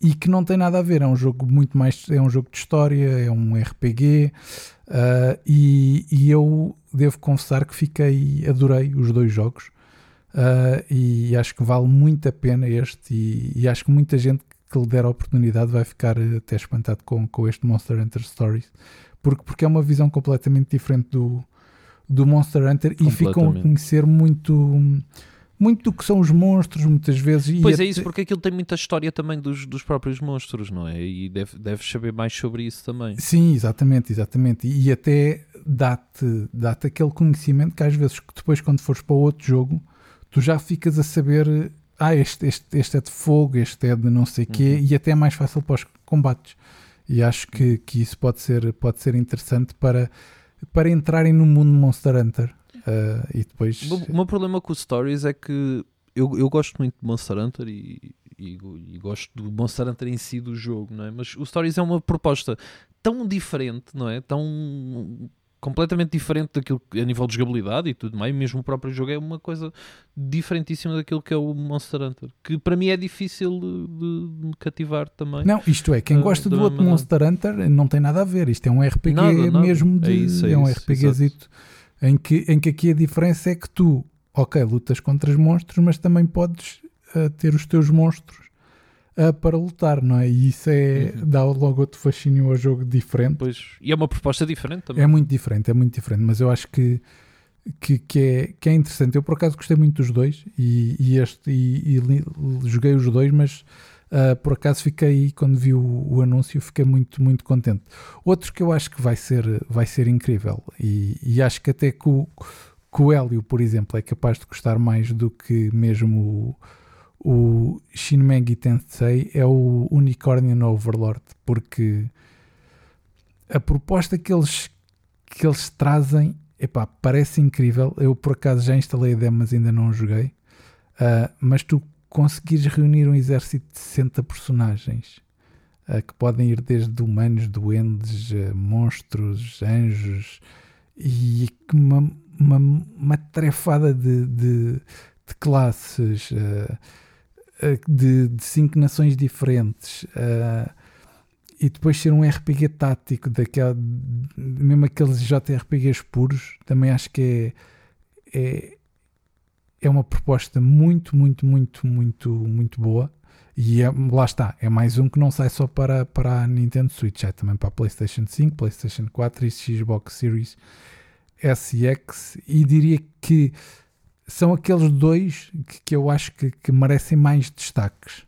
e que não tem nada a ver. É um jogo muito mais. É um jogo de história, é um RPG. Uh, ah, e, e, eu devo confessar que fiquei. Adorei os dois jogos. Uh, e acho que vale muito a pena este. E, e, acho que muita gente que lhe der a oportunidade vai ficar até espantado com, com este Monster Hunter Stories. Porque, porque é uma visão completamente diferente do, do Monster Hunter e ficam a conhecer muito muito do que são os monstros, muitas vezes. Pois é isso, porque aquilo tem muita história também dos, dos próprios monstros, não é? E deve, deves saber mais sobre isso também. Sim, exatamente, exatamente. E até dá-te dá aquele conhecimento que às vezes depois quando fores para outro jogo, tu já ficas a saber ah, este, este, este é de fogo, este é de não sei o uhum. quê, e até é mais fácil para os combates. E acho que, que isso pode ser, pode ser interessante para, para entrarem no mundo Monster Hunter. Uh, e depois... O meu problema com o Stories é que eu, eu gosto muito de Monster Hunter e, e, e, gosto do Monster Hunter em si do jogo, não é? Mas o Stories é uma proposta tão diferente, não é? Tão completamente diferente daquilo que, a nível de jogabilidade e tudo mais, mesmo o próprio jogo é uma coisa diferentíssima daquilo que é o Monster Hunter, que para mim é difícil de, me cativar também. Não, isto é, quem uh, gosta do outro Monster Hunter não tem nada a ver, isto é um RPG nada, nada. mesmo de, é, isso, é, é um RPGzito em que, em que aqui a diferença é que tu, ok, lutas contra os monstros, mas também podes uh, ter os teus monstros uh, para lutar, não é? E isso é, uhum. dá logo outro fascínio ao jogo diferente. Pois, e é uma proposta diferente também. É muito diferente, é muito diferente, mas eu acho que, que, que, é, que é interessante. Eu por acaso gostei muito dos dois e, e este e, e, joguei os dois, mas uh, por acaso fiquei, quando vi o, o, anúncio, fiquei muito, muito contente. Outro que eu acho que vai ser, vai ser incrível e, e acho que até que o, que o Hélio, por exemplo, é capaz de gostar mais do que mesmo o o Shin Megami Tensei é o Unicornian Overlord, porque a proposta que eles, que eles trazem epá, parece incrível. Eu por acaso já instalei a demo, mas ainda não joguei. Uh, mas tu conseguires reunir um exército de 60 personagens uh, que podem ir desde humanos, duendes, uh, monstros, anjos e uma, uma, uma trefada de, de, de classes eh, de, de cinco nações diferentes uh, e depois ser um RPG tático, daquela, mesmo aqueles JRPGs puros, também acho que é, é, é uma proposta muito, muito, muito, muito, muito boa. E é, lá está, é mais um que não sai só para, para a Nintendo Switch, é também para a PlayStation 5, PlayStation 4 e Xbox Series S e X. E diria que são aqueles dois que, que eu acho que, que, merecem mais destaques,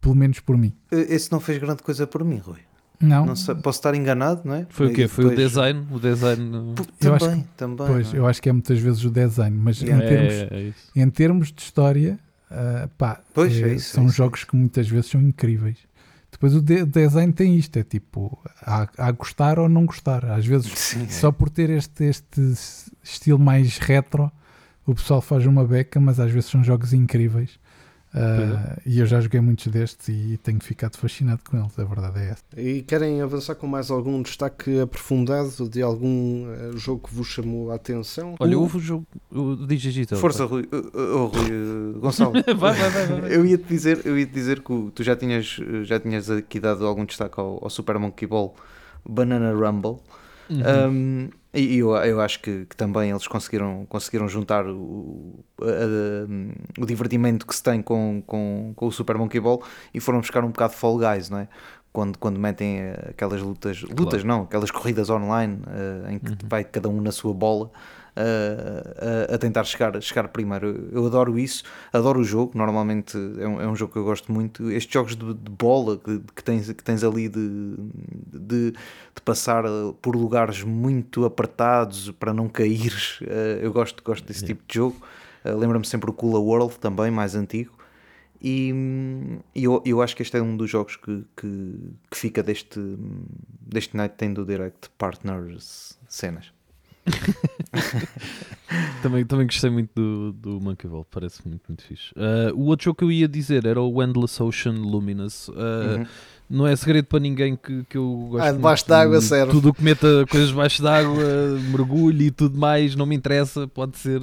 pelo menos por mim. Esse não fez grande coisa por mim, Rui. Não. não sei, posso estar enganado, não é? Foi o quê? Foi o design? O design... também, acho que, também. Pois, é? eu acho que é muitas vezes o design, mas em, termos, é, é em termos de história, uh, pá, pois, é, é isso, são jogos que muitas vezes são incríveis. Depois o de design tem isto, é tipo, há, há gostar ou não gostar. Às vezes, Sim, só por ter este, este estilo mais retro, o pessoal faz uma beca, mas às vezes são jogos incríveis. Uh, e eu já joguei muitos destes e tenho ficado fascinado com eles, a verdade é essa. E querem avançar com mais algum destaque aprofundado de algum uh, jogo que vos chamou a atenção? Olha, houve o jogo o Digital. Força, Rui, uh, Rui Gonçalo. vai, vai, vai, vai, Eu ia te dizer, eu ia te dizer que tu já tinhas, já tinhas aqui dado algum destaque ao, ao Super Monkey Ball Banana Rumble. Uhum. Um, e eu, eu acho que, que, também eles conseguiram, conseguiram juntar o, a, a, o divertimento que se tem com, com, com o Super Monkey Ball e foram buscar um bocado de Fall Guys, não é? Quando, quando metem aquelas lutas, lutas claro. não, aquelas corridas online uh, em que uhum. vai cada um na sua bola a, a, tentar chegar, chegar primeiro. Eu adoro isso, adoro o jogo. Normalmente é um, é um jogo que eu gosto muito. Estes jogos de, de bola que, que, tens, que tens ali de, de, de, passar por lugares muito apertados para não cair, eu gosto, gosto desse tipo de jogo. Lembra-me sempre o Cooler World também, mais antigo. E, eu, eu acho que este é um dos jogos que, que, que fica deste, deste Nintendo Direct Partners cenas. também, também gostei muito do, do Monkey Ball, parece muito, muito fixe. Uh, o outro jogo que eu ia dizer era o Endless Ocean Luminous. Uh, uhum. Não é segredo para ninguém que, que eu gosto ah, debaixo d'água, serve. Tudo o que meta coisas debaixo d'água, mergulho e tudo mais, não me interessa. Pode ser,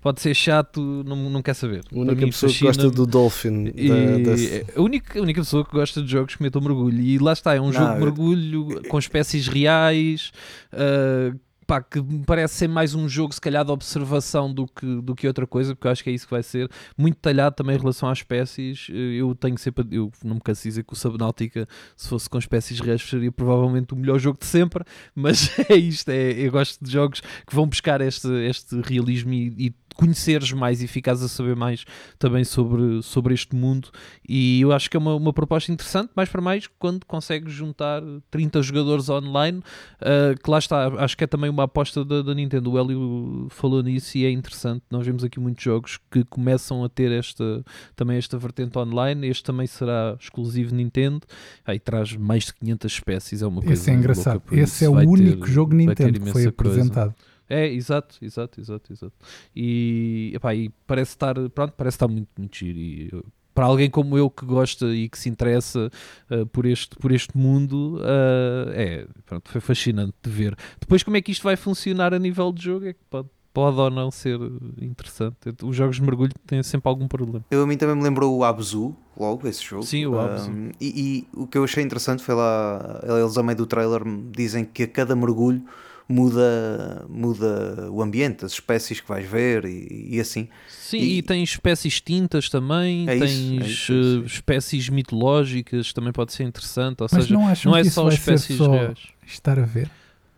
pode ser chato, não, não quer saber. A única pessoa que gosta do Dolphin. E, da, da... É a, única, a única pessoa que gosta de jogos que metam mergulho. E lá está, é um não, jogo de mergulho com espécies reais. Uh, pá, que me parece ser mais um jogo, se calhar, de observação do que, do que outra coisa, porque eu acho que é isso que vai ser. Muito detalhado também em relação às espécies. Eu tenho sempre, eu não me canso de dizer que o Subnautica, se fosse com espécies reais, seria provavelmente o melhor jogo de sempre, mas é isto. É, eu gosto de jogos que vão buscar este, este realismo e, e conheceres mais e ficares a saber mais também sobre, sobre este mundo. E eu acho que é uma, uma proposta interessante, mais para mais, quando consegues juntar 30 jogadores online, uh, que lá está, acho que é também uma aposta da, da, Nintendo. O Hélio falou nisso e é interessante. Nós vemos aqui muitos jogos que começam a ter esta, também esta vertente online. Este também será exclusivo Nintendo. Aí traz mais de 500 espécies, é uma coisa. Esse é engraçado. Esse é o único ter, jogo Nintendo que foi apresentado. Coisa. É, exato, exato, exato, exato. E, epá, e parece estar, pronto, parece estar muito, muito giro. E, para alguém como eu que gosta e que se interessa uh, por, este, por este mundo, uh, é, pronto, foi fascinante de ver. Depois, como é que isto vai funcionar a nível de jogo? É que pode, pode ou não ser interessante. Os jogos de mergulho têm sempre algum problema. Eu a mim também me lembrou o Abzu, logo, esse jogo. Sim, o Abzu. Um, e, e, o que eu achei interessante foi lá, eles a meio do trailer dizem que a cada mergulho muda, muda o ambiente, as espécies que vais ver e, e assim. Sim, e, e tens espécies extintas também, é tens isso, é isso, é isso. espécies mitológicas, também pode ser interessante. Ou Mas seja, não, acham não é que isso só vai espécies ser só reais. estar a ver?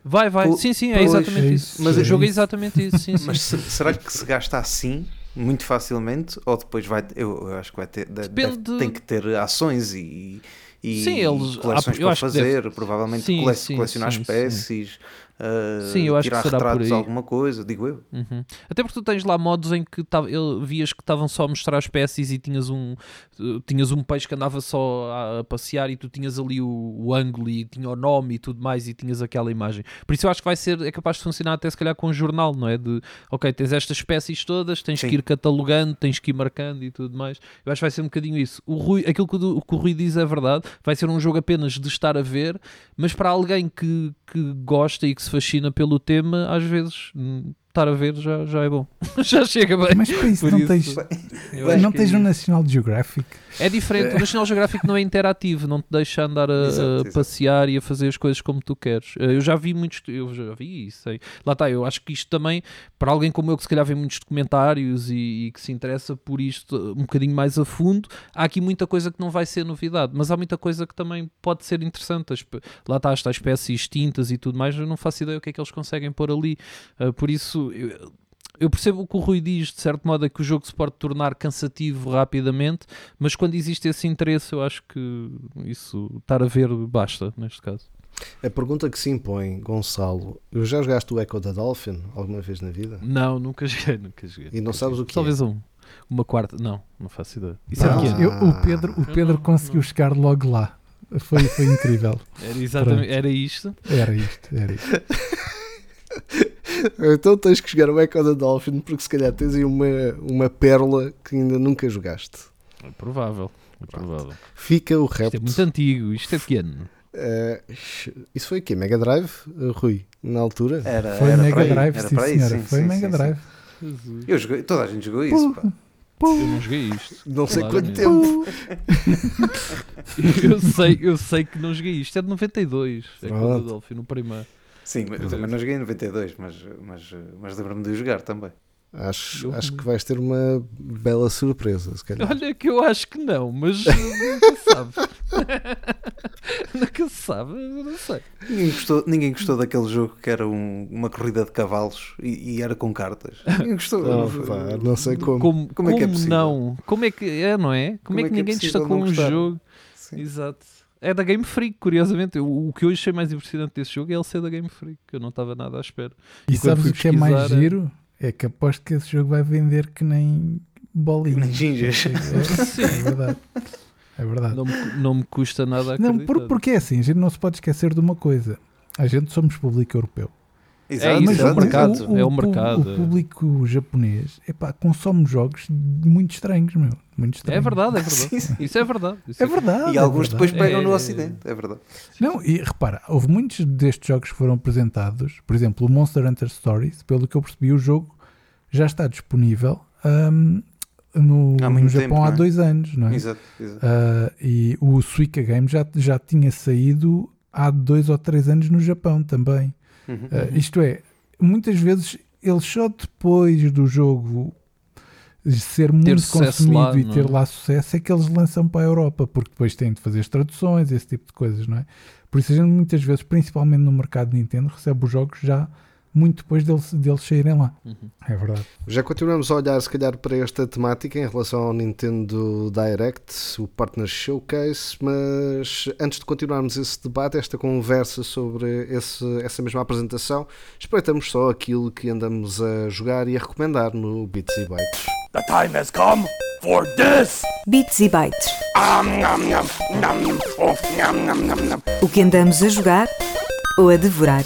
Vai, vai. O- sim, sim, é exatamente é isso. isso, Mas é o jogo é exatamente isso. Sim, sim. Mas se- será que se gasta assim muito facilmente ou depois vai eu, eu acho que vai ter de- deve- tem que ter ações e, e Sim, eles- coleções eu para fazer deve- provavelmente Sim, cole- sim, colecionar sim, sim. espécies Sim, eu acho que tirar será por retratos aí. alguma coisa digo eu Uhum. Até porque tu tens lá modos em que tava, eu, vias que estavam só a mostrar espécies e tinhas um, uh, tinhas um peixe que andava só a, a passear e tu tinhas ali o, o ângulo e tinha o nome e tudo mais e tinhas aquela imagem. Por isso eu acho que vai ser, é capaz de funcionar até se calhar com um jornal, não é? De, ok, tens estas espécies todas, tens Sim. que ir catalogando, tens que ir marcando e tudo mais. Eu acho que vai ser um bocadinho isso. O Rui, aquilo que o, o que o Rui diz é verdade, vai ser um jogo apenas de estar a ver, mas para alguém que, que gosta e que se fascina pelo tema, às vezes hum, estar a ver já, já é bom. já chega bem. Mas para isso Por não isso- tens, Eu não tens é um. National Geographic. É diferente, o National Geographic não é interativo, não te deixa andar a, Exato, a exato. passear e a fazer as coisas como tu queres. Eh, Eu já vi muitos, eu já vi isso. sei. Lá está, eu acho que isto também, para alguém como eu que se calhar vê muitos documentários e, e que se interessa por isto um bocadinho mais a fundo, há aqui muita coisa que não vai ser novidade, mas há muita coisa que também pode ser interessante. As Lá está, estas espécies extintas e tudo mais, eu não faço ideia o que é que eles conseguem pôr ali. Eh, Por isso, eu, eu percebo o que o Rui diz, de certo modo, é que o jogo se pode tornar cansativo rapidamente, mas quando existe esse interesse, eu acho que isso, estar a ver, basta, neste caso. A pergunta que se impõe, Gonçalo, eu já jogaste o Echo da Dolphin alguma vez na vida? Não, nunca joguei, nunca joguei. E não sabes o que Talvez um, uma quarta, não, não faço ideia. Isso Não. é pequeno. Eu- o Pedro, o Pedro não- conseguiu não. chegar logo lá. Foi, foi incrível. Era exatamente, Pronto. era isto. Era isto, era isto. Então tens que jogar o Echo da Dolphin porque se calhar tens aí uma, uma pérola que ainda nunca jogaste. É provável, é provável. Fica o Isto é repto. muito antigo, isto é pequeno. Eh, isso foi o quê? Mega Drive, eh, Rui? Na altura? era, Foi era Mega Drive, era sim para aí, senhora. sim, Foi sim, Mega sim, sim. Drive. eu joguei toda a gente jogou isso pá. Eu não joguei isto. Não sei quanto Claramente. tempo. Eu sei, eu sei que não joguei isto. É de 92. É com o. Adolfo no primeiro. Sim, mas eu também não joguei em 92 mas, mas, mas lembro-me de jogar também Acho, Eu- acho que vais ter uma bela surpresa, se calhar. Olha que eu acho que não, mas nunca se sabe. nunca se sabe, eu não sei. Ninguém gostou, ninguém gostou daquele jogo que era um- uma corrida de cavalos e, e era com cartas. Ninguém gostou. Oh, pá, não sei como. Como, Como é que é como possível? não? Como é que é, não é? Como, é que ninguém possível destacou não um jogo? Sim. Exato. É da Game Freak, curiosamente. O, o que eu achei mais impressionante desse jogo é ele ser da Game Freak, que eu não estava nada à espera. E quando sabes o que é mais é- giro? É que aposto que esse jogo vai vender que nem bolinha. Nem gingas. É, é verdade. É verdade. Não me, não me custa nada Não, acreditar. por, porque é assim, a gente não se pode esquecer de uma coisa. A gente somos público europeu. Exato, isso, é o mercado, exato. é o pu- mercado, é. O público japonês epá, consome jogos muito estranhos, meu. Muito É estranhos. verdade, é verdade. Sim, sim. Isso é verdade. Isso É verdade. E é alguns verdade. depois pegam no É- Ocidente, é verdade. Não, e repara, houve muitos destes jogos que foram apresentados. Por exemplo, o Monster Hunter Stories, pelo que eu percebi, o jogo já está disponível ahm, no, no Japão tempo, há é? dois anos, não é? Exato, exato. Ah, e o Suica Game já, já tinha saído há dois ou três anos no Japão também. Uhum. Ah, isto é, muitas vezes eles só depois do jogo ser muito consumido lá, e ter é? lá sucesso é que eles lançam para a Europa, porque depois têm de fazer as traduções, esse tipo de coisas, não é? Por isso a gente muitas vezes, principalmente no mercado Nintendo, recebe os jogos já muito depois deles, deles saírem lá. Uhum. É verdade. Já continuamos a olhar, se calhar, para esta temática em relação ao Nintendo Direct, o Partner Showcase, mas antes de continuarmos esse debate, esta conversa sobre esse- essa mesma apresentação, espreitamos só aquilo que andamos a jogar e a recomendar no Bits e Bytes. The time has come for this. Bits e Bytes. O que andamos a jogar ou a devorar.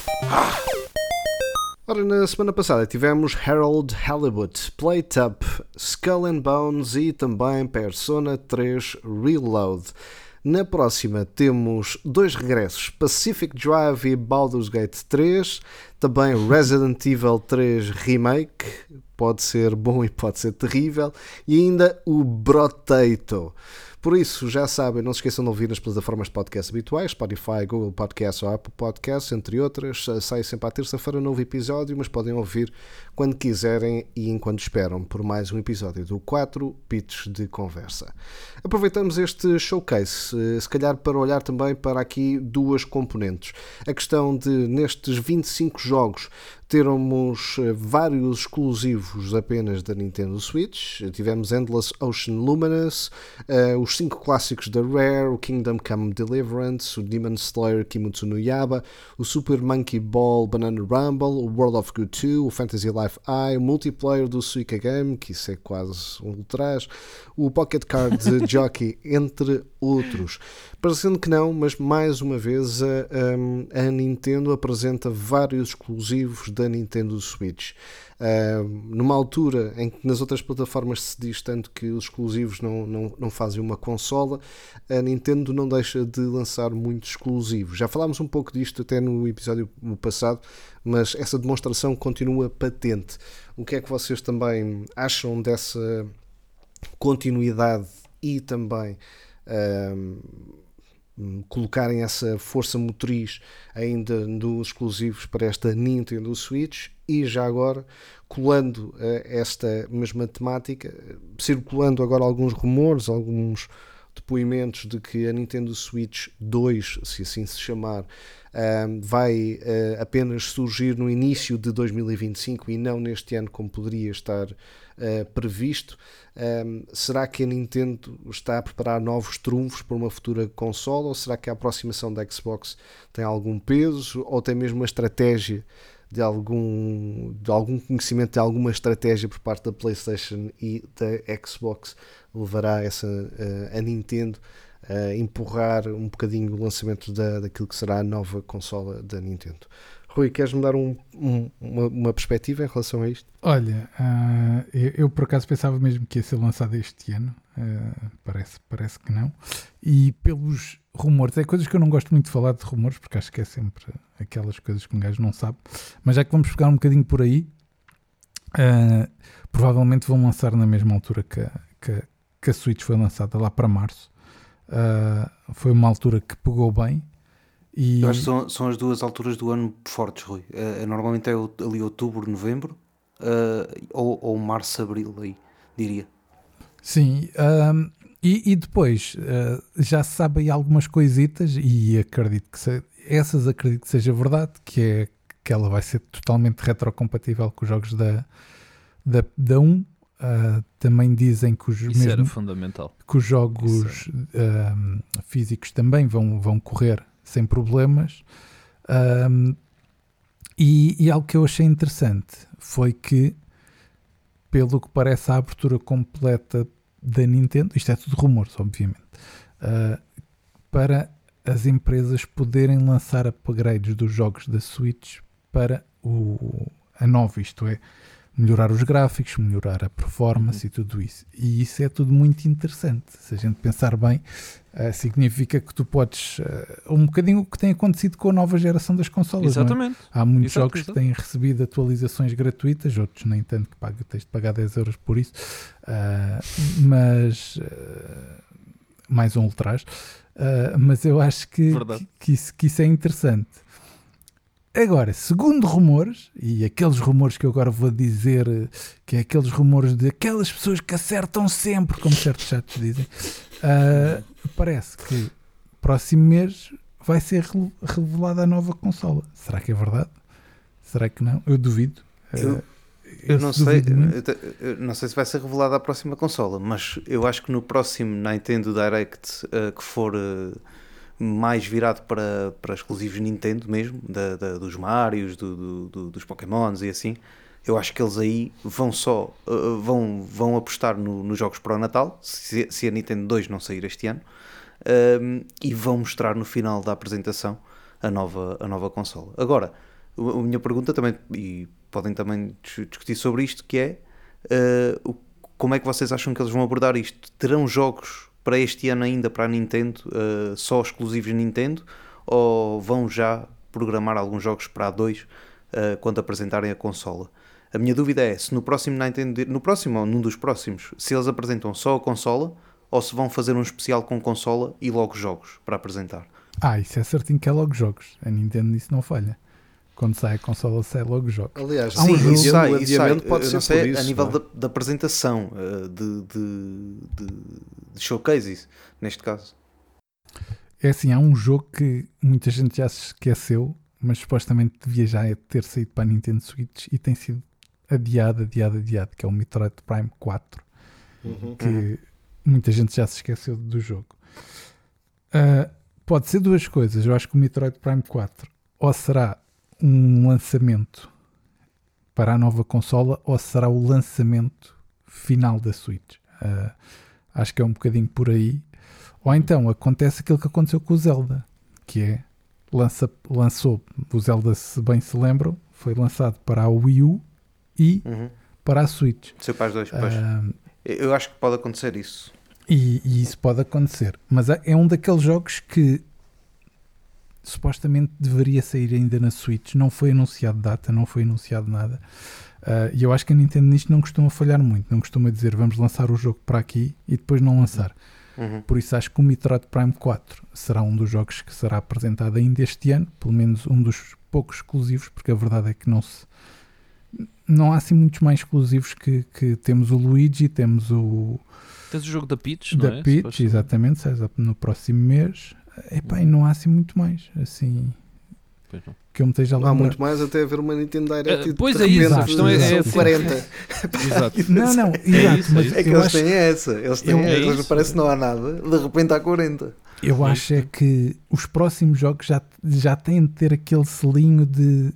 Ora, na semana passada tivemos Harold Halibut, Plate Up, Skull and Bones e também Persona 3 Reload. Na próxima temos dois regressos: Pacific Drive e Baldur's Gate 3, também Resident Evil 3 Remake, pode ser bom e pode ser terrível, e ainda o Brotato. Por isso, já sabem, não se esqueçam de ouvir nas plataformas de podcast habituais, Spotify, Google Podcasts ou Apple Podcasts, entre outras. Sai sempre à terça-feira um novo episódio, mas podem ouvir quando quiserem e enquanto esperam por mais um episódio do 4 Pits de Conversa. Aproveitamos este showcase, eh, se calhar para olhar também para aqui duas componentes. A questão de, nestes 25 jogos, termos eh, vários exclusivos apenas da Nintendo Switch. Tivemos Endless Ocean Luminous, uh, os cinco clássicos da Rare, o Kingdom Come Deliverance, o Demon Slayer Kimetsu no Yaba, o Super Monkey Ball Banana Rumble, o World of Good 2, o Fantasy Life Eye, o multiplayer do Suika Game, que isso é quase um ultraje, o Pocket Card Jockey, entre outros. Parecendo que não, mas mais uma vez a, a, a Nintendo apresenta vários exclusivos da Nintendo Switch. Uh, numa altura em que nas outras plataformas se diz tanto que os exclusivos não, não, não fazem uma consola, a Nintendo não deixa de lançar muitos exclusivos. Já falámos um pouco disto até no episódio passado, mas essa demonstração continua patente. O que é que vocês também acham dessa continuidade e também. Colocarem essa força motriz ainda dos exclusivos para esta Nintendo Switch e já agora colando uh, esta mesma temática, circulando agora alguns rumores, alguns depoimentos de que a Nintendo Switch 2, se assim se chamar, vai uh, apenas surgir no início de 2025 e não neste ano como poderia estar uh, previsto. Será que a Nintendo está a preparar novos trunfos para uma futura consola ou será que a aproximação da Xbox tem algum peso ou tem mesmo uma estratégia de algum, de algum conhecimento de alguma estratégia por parte da PlayStation e da Xbox levará essa, uh, a Nintendo a empurrar um bocadinho o lançamento da, daquilo que será a nova consola da Nintendo. Rui, queres me dar um, um, uma, uma, perspectiva em relação a isto? Olha, uh, eu, eu, por acaso pensava mesmo que ia ser lançado este ano, uh, parece, parece que não. E pelos rumores, é coisas que eu não gosto muito de falar de rumores, porque acho que é sempre aquelas coisas que um gajo não sabe. Mas já que vamos pegar um bocadinho por aí, uh, provavelmente vão lançar na mesma altura que, que, que a Switch foi lançada, lá para março. foi uma altura que pegou bem e... Eu acho que são, são as duas alturas do ano fortes, Rui. Uh, normalmente é ali outubro, novembro, uh, ou, ou março, abril, aí, diria. Sim, um, e, e, depois uh, já se sabe aí algumas coisitas, e acredito que se, essas acredito que seja verdade, que é que ela vai ser totalmente retrocompatível com os jogos da, da, da 1. Uh, também dizem que os, mesmo, que os jogos físicos também vão, vão correr sem problemas. Um, e, e, algo que eu achei interessante foi que, pelo que parece, a abertura completa da Nintendo, isto é tudo rumores, obviamente, uh, para as empresas poderem lançar upgrades dos jogos da Switch para o, a nova, isto é, melhorar os gráficos, melhorar a performance uhum. e tudo isso. E isso é tudo muito interessante. Se a gente pensar bem, uh, significa que tu podes. Uh, um bocadinho o que tem acontecido com a nova geração das consolas. É? Exatamente. É? Há muitos Exato, jogos que têm recebido atualizações gratuitas, outros nem tanto que paga, tens de pagar 10 euros por isso. Uh, mas. mais um ultraje. mas eu acho que, que, que, isso, que isso é interessante. Agora, segundo rumores, e aqueles rumores que eu agora vou dizer, que é aqueles rumores de aquelas pessoas que acertam sempre, como certos chats dizem, uh, parece que próximo mês vai ser revelada a nova consola. Será que é verdade? Será que não? Eu duvido. Ah, eu, eu não sei, eu não sei se vai ser revelada a próxima consola, mas eu acho que no próximo Nintendo Direct uh, que for uh, mais virado para, para exclusivos Nintendo mesmo, da, da dos Marios, do, do, do, dos Pokémons e assim. Eu acho que eles aí vão só uh, vão, vão apostar no, nos jogos para o Natal, se, se a Nintendo 2 não sair este ano, uh, e vão mostrar no final da apresentação a nova, a nova consola. Agora, a minha pergunta também, e podem também discutir sobre isto, que é uh, como é que vocês acham que eles vão abordar isto? Terão jogos para este ano ainda para a Nintendo, uh, só exclusivos Nintendo, ou vão já programar alguns jogos para a 2 uh, quando apresentarem a consola? A minha dúvida é se no próximo Nintendo, no próximo ou num dos próximos, se eles apresentam só a consola ou se vão fazer um especial com consola e logo jogos para apresentar. Ah, isso é certinho que é logo jogos. A Nintendo nisso não falha. Quando sai a consola, sai logo jogos. Aliás, Sim, um isso sai, o isso sai. pode ser sei, isso, a nível é? da, da, apresentação, eh, de, de, de, de showcases, neste caso. É assim, há um jogo que muita gente já se esqueceu, mas supostamente devia já ter saído para a Nintendo Switch e tem sido adiado, adiado, adiado, que é o Metroid Prime 4. Uhum. Que muita gente já se esqueceu do jogo. Uh, pode ser duas coisas. Eu acho que o Metroid Prime 4 ou será um lançamento para a nova consola ou será o lançamento final da Switch. Uh, acho que é um bocadinho por aí. Ou então acontece aquilo que aconteceu com o Zelda, que é lança, lançou o Zelda, se bem se lembram, foi lançado para a Wii U e uhum. para a Switch. Seu para as dois, pois. Uh, Eu acho que pode acontecer isso. E, e, isso pode acontecer. Mas é, é um daqueles jogos que supostamente deveria sair ainda na Switch. Não foi anunciado data, não foi anunciado nada. Uh, e eu acho que a Nintendo nisto não costuma falhar muito. Não costuma dizer vamos lançar o jogo para aqui e depois não lançar. Uhum. Por isso acho que o Metroid Prime 4 será um dos jogos que será apresentado ainda este ano. Pelo menos um dos poucos exclusivos, porque a verdade é que não se não há assim muitos mais exclusivos que, que temos o Luigi, temos o Tens o jogo da Peach, da não é? Peach, exatamente, sai no próximo mês. Epá, e não há assim muito mais, assim, que eu me esteja a Não há muito mais até haver uma Nintendo Direct Uh, e pois de é isso, a questão é- é- 40. Exato. Não, não, exato, isso, é mas isso. É que eu eles acho, têm essa. Eles têm eu- essa. É Eles isso. parece que não há nada. De repente há 40. eu acho é que os próximos jogos já, já têm de ter aquele selinho de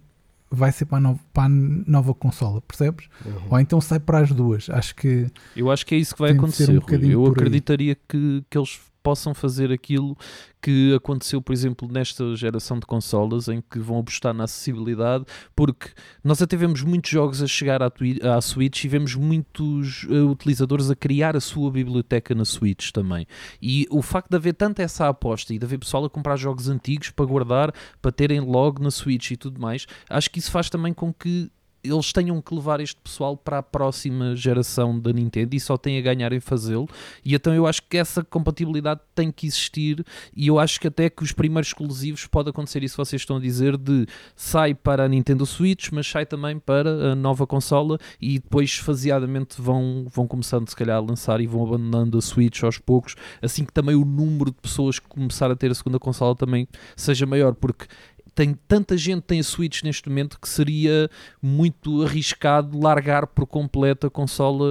vai ser para a nova, para a nova consola, percebes? Uhum. Ou então sai para as duas. Acho que Eu acho que é isso que vai acontecer. um eu acreditaria que, que eles possam fazer aquilo que aconteceu, por exemplo, nesta geração de consolas, em que vão apostar na acessibilidade, porque nós até vemos muitos jogos a chegar à, Switch e vemos muitos eh, utilizadores a criar a sua biblioteca na Switch também. E o facto de haver tanta essa aposta e de haver pessoal a comprar jogos antigos para guardar, para terem logo na Switch e tudo mais, acho que isso faz também com que eles tenham que levar este pessoal para a próxima geração da Nintendo e só têm a ganhar em fazê-lo. E então eu acho que essa compatibilidade tem que existir. E eu acho que até que os primeiros exclusivos pode acontecer isso, vocês estão a dizer, de sai para a Nintendo Switch, mas sai também para a nova consola e depois faseadamente vão, vão começando se calhar a lançar e vão abandonando a Switch aos poucos, assim que também o número de pessoas que começar a ter a segunda consola também seja maior, porque tem tanta gente tem a Switch neste momento que seria muito arriscado largar por completo a consola,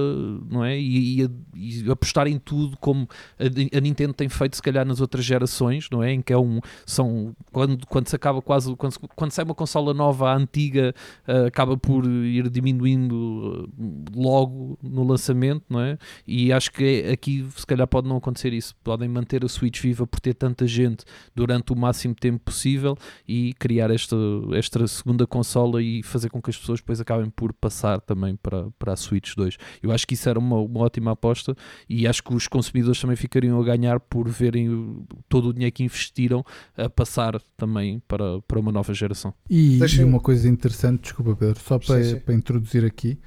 não é? E, e- e apostar em tudo como a, a Nintendo tem feito se calhar nas outras gerações, não é? Em que é um são quando, quando se acaba quase quando, quando sai uma consola nova, a antiga ah, acaba por ir diminuindo ah, logo no lançamento, não é? E acho que é- aqui se calhar pode não acontecer isso. Podem manter a Switch viva por ter tanta gente durante o máximo tempo possível e criar esta, esta segunda consola e fazer com que as pessoas depois acabem por passar também para, para a Switch 2. Eu acho que isso era uma, uma ótima aposta e acho que os consumidores também ficariam a ganhar por verem todo o dinheiro que investiram a passar também para, para uma nova geração. E, Deixa e uma coisa interessante, desculpa Pedro, só para, Sim, sim. para introduzir aqui,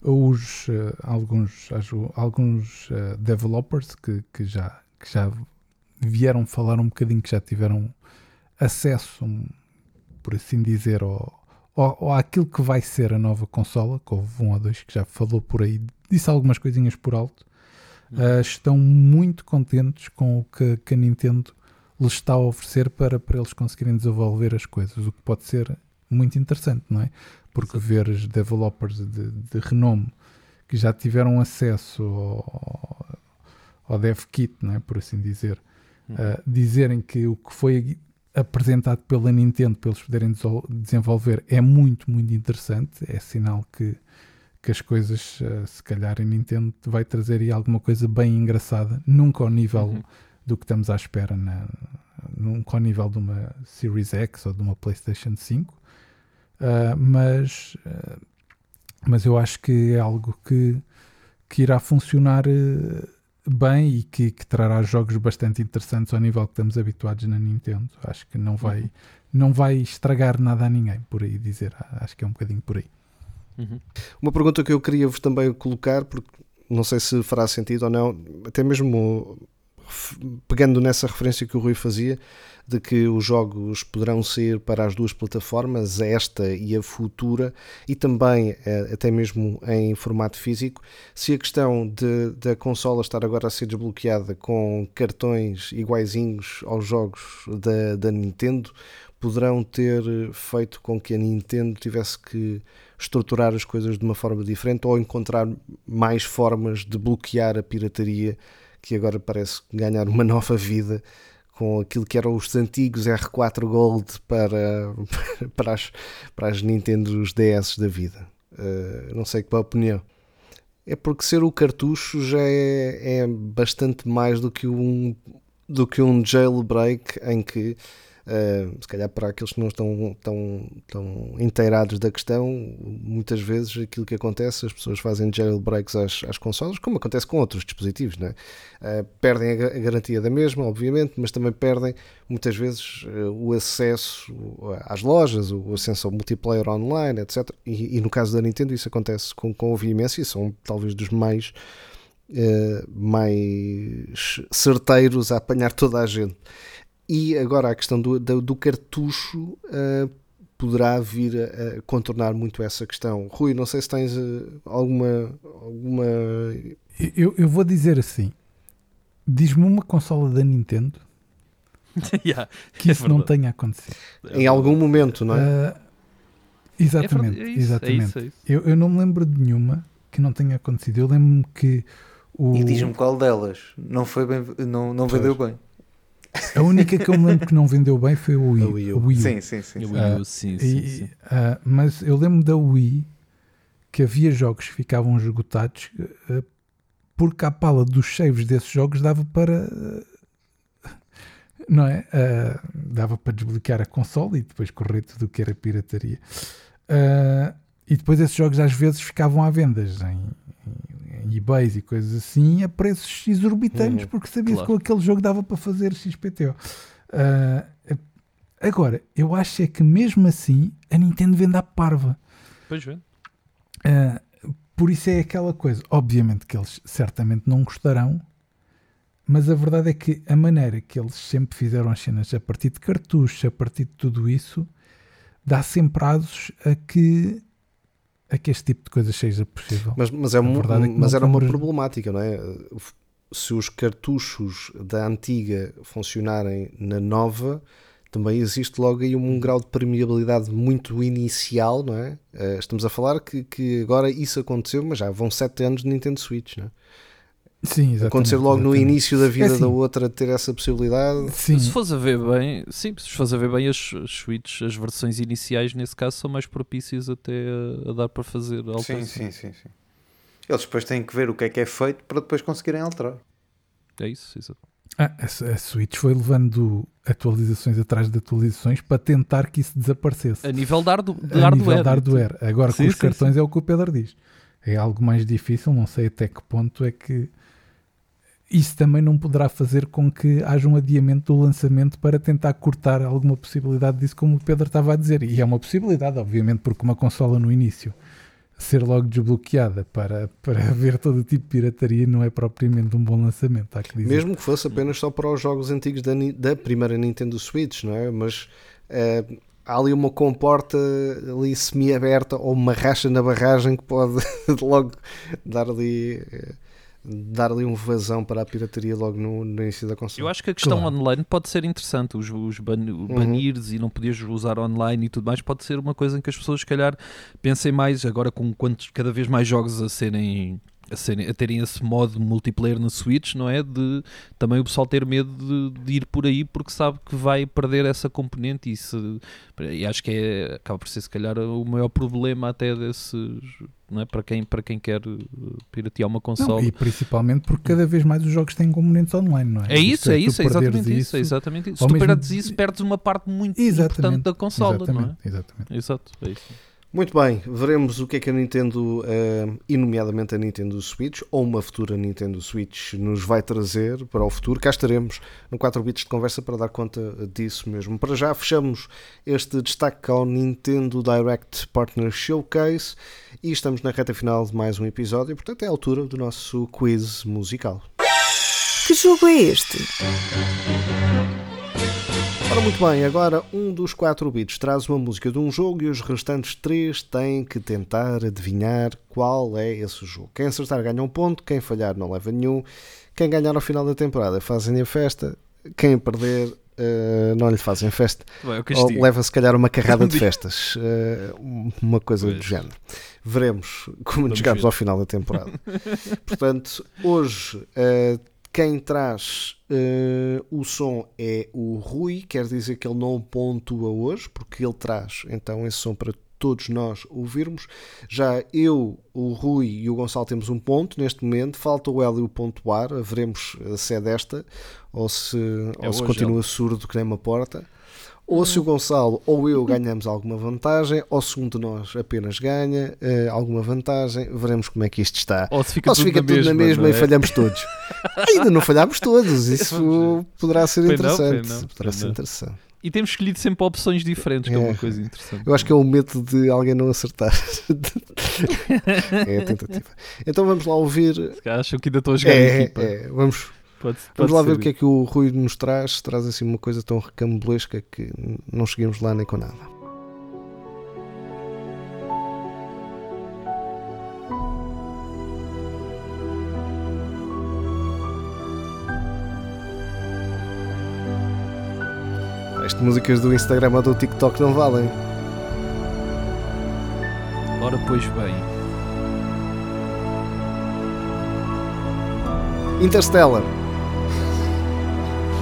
os, eh, alguns, acho, alguns eh, developers que, que, já, que já vieram falar um bocadinho, que já tiveram acesso, um, por assim dizer, ao, ao, ao àquilo que vai ser a nova consola, que houve um ou dois que já falou por aí, disse algumas coisinhas por alto, eh, estão muito contentes com o que, que a Nintendo lhes está a oferecer para, para eles conseguirem desenvolver as coisas, o que pode ser muito interessante, não é? Porque ver os developers de, de renome que já tiveram acesso ao, ao dev kit, não é? por assim dizer, uh, dizerem que o que foi apresentado pela Nintendo para eles poderem desenvolver é muito, muito interessante. É sinal que, que as coisas, uh, se calhar, a Nintendo vai trazer aí alguma coisa bem engraçada, nunca ao nível Uhum. do que estamos à espera, na, nunca ao nível de uma Series X ou de uma PlayStation 5, Uh, mas, uh, mas eu acho que é algo que, que irá funcionar uh, bem e que, que, trará jogos bastante interessantes ao nível que estamos habituados na Nintendo. Acho que não vai, uhum. não vai estragar nada a ninguém, por aí dizer. Acho que é um bocadinho por aí. Uhum. Uma pergunta que eu queria vos também colocar, porque não sei se fará sentido ou não, até mesmo pegando nessa referência que o Rui fazia, de que os jogos poderão ser para as duas plataformas, esta e a futura, e também eh, até mesmo em formato físico. Se a questão de, da consola estar agora a ser desbloqueada com cartões iguaizinhos aos jogos da, da Nintendo, poderão ter feito com que a Nintendo tivesse que estruturar as coisas de uma forma diferente ou encontrar mais formas de bloquear a pirataria que agora parece ganhar uma nova vida com aquilo que eram os antigos R4 Gold para, para, as, para as Nintendo DS da vida. Uh, não sei qual a opinião. É porque ser o cartucho já é, é bastante mais do que um, do que um jailbreak em que Uh, se calhar para aqueles que não estão tão, tão inteirados da questão, muitas vezes aquilo que acontece, as pessoas fazem jailbreaks às, às consolas, como acontece com outros dispositivos, é? uh, perdem a, a, garantia da mesma, obviamente, mas também perdem muitas vezes uh, o acesso às lojas, o acesso ao multiplayer online, etc. E, e, no caso da Nintendo isso acontece com, com veemência e são talvez dos mais, mais certeiros a apanhar toda a gente. E agora a questão do, do, do cartucho uh, poderá vir a, a, contornar muito essa questão. Rui, não sei se tens uh, alguma. alguma... Eu, eu vou dizer assim: diz-me uma consola da Nintendo yeah, que isso é não tenha acontecido. Em algum momento, não é? Uh, exatamente, é, é isso, exatamente. É isso, é isso. Eu, eu não me lembro de nenhuma que não tenha acontecido. Eu lembro-me que o... E diz-me qual delas não foi bem, não, não vendeu bem. A única que eu me lembro que não vendeu bem foi o Wii, Wii, U. Wii U. Sim, sim, sim. Uh, Wii U, sim, sim, e, sim. Uh, mas eu lembro da Wii que havia jogos que ficavam esgotados uh, porque a pala dos saves desses jogos dava para. não é? dava para desbloquear a console e depois correr tudo o que era pirataria. e depois esses jogos às vezes ficavam à vendas em eBays e coisas assim a preços exorbitantes, uhum, porque sabia-se claro. que com aquele jogo dava para fazer XPTO. Uh, ah, agora, eu acho é que mesmo assim a Nintendo vende à parva. Pois vê. Uh, por isso é aquela coisa. Obviamente que eles certamente não gostarão, mas a verdade é que a maneira que eles sempre fizeram as cenas a partir de cartuchos, a partir de tudo isso, dá sempre asos a que a que este tipo de coisas seja possível. Mas, mas, é, um, é mas era uma problemática, não é? Se os cartuchos da antiga funcionarem na nova, também existe logo aí um grau de permeabilidade muito inicial, não é? Eh, estamos a falar que, que agora isso aconteceu, mas já vão sete anos de Nintendo Switch, não é? Sim, Acontecer logo exatamente. no início da vida é assim. da outra ter essa possibilidade. Sim. Se fores a ver bem, sim, se fores a ver bem as, as suítes, as versões iniciais nesse caso são mais propícias até a, a dar para fazer alterações. Sim, sim, sim, sim. Eles depois têm que ver o que é que é feito para depois conseguirem alterar. É isso, exato. Ah, a, a Switch foi levando atualizações atrás de atualizações para tentar que isso desaparecesse. A nível de, ardu de a hardware. Nível de hardware. Agora sim, com os sim, cartões sim. é o que o Pedro diz. É algo mais difícil, não sei até que ponto é que isso também não poderá fazer com que haja um adiamento do lançamento para tentar cortar alguma possibilidade disso, como o Pedro estava a dizer. E é uma possibilidade, obviamente, porque uma consola no início ser logo desbloqueada para, para ver todo tipo de pirataria não é propriamente um bom lançamento. Que Mesmo que fosse apenas só para os jogos antigos da, da primeira Nintendo Switch, não é? Mas é, há ali uma comporta ali semi-aberta ou uma racha na barragem que pode logo dar ali. É, dar ali um vazão para a pirataria logo no, no início da console. Eu acho que a questão claro. online pode ser interessante, os, os ban uhum. banirs e não poderes usar online e tudo mais, pode ser uma coisa em que as pessoas se calhar pensem mais agora com quantos, cada vez mais jogos a serem a, serem- a terem esse modo multiplayer na Switch, não é? De também o pessoal ter medo de, de ir por aí porque sabe que vai perder essa componente e, se, e acho que é, acaba por ser se calhar o maior problema até desses, é? Para quem, para quem quer uh, piratear uma Não, console. e principalmente porque cada vez mais os jogos têm componentes online, não é? É isso, é tu isso, é exatamente isso, é exatamente isso. Se tu mesmo- perdes isso, perdes uma parte muito importante Exatamente, da consola, não é? Exatamente, exatamente. Exato, é isso. Muito bem, veremos o que é que a Nintendo, eh, e nomeadamente a Nintendo Switch, ou uma futura Nintendo Switch, nos vai trazer para o futuro. Cá estaremos no 4 bits de conversa para dar conta disso mesmo. Para já fechamos este destaque ao Nintendo Direct Partner Showcase e estamos na reta final de mais um episódio, portanto é a altura do nosso quiz musical. Que jogo é este? Ora, muito bem, agora um dos 4 bits traz uma música de um jogo e os restantes 3 têm que tentar adivinhar qual é esse jogo. Quem acertar ganha um ponto, quem falhar não leva nenhum. Quem ganhar ao final da temporada fazem a festa, quem perder eh, não lhe fazem festa. Vai, é Ou leva se calhar uma carrada de festas, eh, uma coisa do Pois. género. Veremos como Vamos chegamos ver. ao final da temporada. Portanto, hoje eh, quem traz eh, o som é o Rui, quer dizer que ele não pontua hoje, porque ele traz então esse som para todos nós ouvirmos. Já eu, o Rui e o Gonçalo temos um ponto neste momento, falta o Hélio pontuar, veremos se é desta ou se, É ou se continua surdo que nem uma porta. Ou se o Gonçalo ou eu ganhamos alguma vantagem, ou se um de nós apenas ganha eh, alguma vantagem, veremos como é que isto está. Ou se fica, Ou se tudo, fica na, tudo mesma, na mesma não e é? falhamos todos. Ainda não falhámos todos, isso poderá ser não, interessante. pois não, poderá ser não. interessante. E temos escolhido sempre opções diferentes, que é, É. uma coisa interessante. Eu acho que é o medo de alguém não acertar. é a tentativa. Então vamos lá ouvir. Acham que ainda estou a jogar É, equipa. é, vamos, Pode, vamos pode lá ser ver o que é que o Rui nos traz. Traz assim uma coisa tão recambulesca que não cheguemos lá nem com nada. As músicas do Instagram ou do TikTok não valem. Ora, pois bem. Interstellar.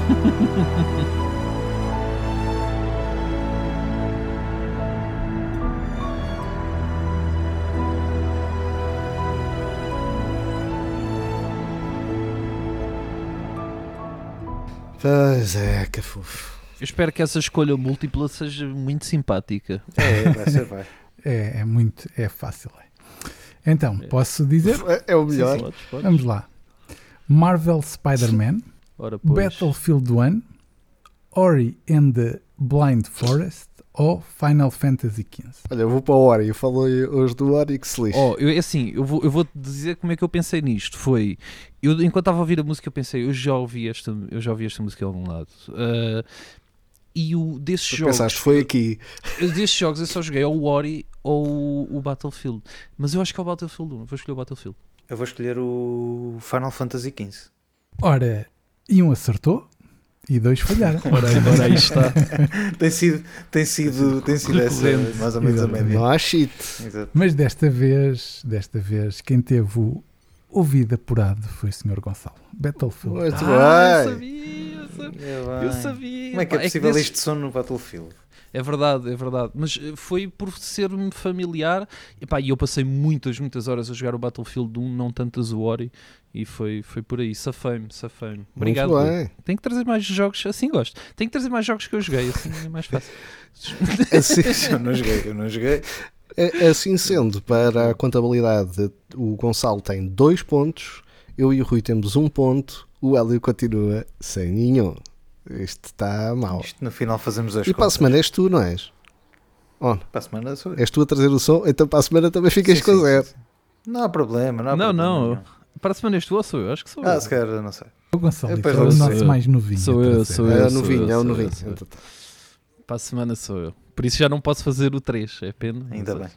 Pois é, que fofo. Eu espero que essa escolha múltipla seja muito simpática. É, vai ser, vai. É, é muito, é fácil. é. Então, posso dizer? É o melhor. Sim, podes. Vamos lá. Marvel Spider-Man, Ora, pois. Battlefield 1, Ori and the Blind Forest ou Final Fantasy XV. Olha, eu vou para o Ori. Eu falei hoje do Ori que se lixe. Oh, eu, é assim, eu vou, eu vou te dizer como é que eu pensei nisto. Foi, eu, enquanto estava a ouvir a música, eu pensei, eu já ouvi esta, eu já ouvi esta música em algum lado. Ah, e o desses Tu jogos, pensaste, foi aqui. desses jogos eu só joguei ou o Ori ou o Battlefield. Mas eu acho que é o Battlefield 1. Vou escolher o Battlefield. Eu vou escolher o Final Fantasy XV. Ora, e um acertou e dois falharam. Ora, ora aí está. tem sido, tem sido, tem sido essa, mais ou menos a Exatamente. média. Não há shit. Exato. Mas desta vez, desta vez, quem teve o ouvido apurado foi o Sr. Gonçalo. Battlefield. Muito Ah, eu sabia, eu sabia. É Eu sabia. Como é que é possível desses- este som no Battlefield? É verdade, é verdade. Mas eh, foi por ser-me familiar. E pá, eu passei muitas, muitas horas a jogar o Battlefield 1, não tantas o Ori. E foi, foi por aí. Safei-me, safei-me. Obrigado. Tem que trazer mais jogos, assim gosto. Tem que trazer mais jogos que eu joguei, assim é mais fácil. Assim, Eu não joguei, eu não joguei. Assim sendo, para a contabilidade, o Gonçalo tem dois pontos, eu e o Rui temos um ponto, o Hélio continua sem nenhum. Isto está mal. Isto no final fazemos as E para a contas. semana és tu, não és? Oh, Para a semana sou eu. és tu a trazer o som, então para a semana também ficas Sim, com sim, zero. sim, sim. Não há problema, não há Não, problema não. nenhum. Para a semana és tu ou sou eu? Acho que sou Ah, eu. se calhar, não sei. O Gonçalo Depois é o nosso sou eu. mais novinho. Sou eu, trazer. sou É eu, o novinho, é o novinho. Para a semana sou eu. Por isso já não posso fazer o 3. É pena. Ainda bem.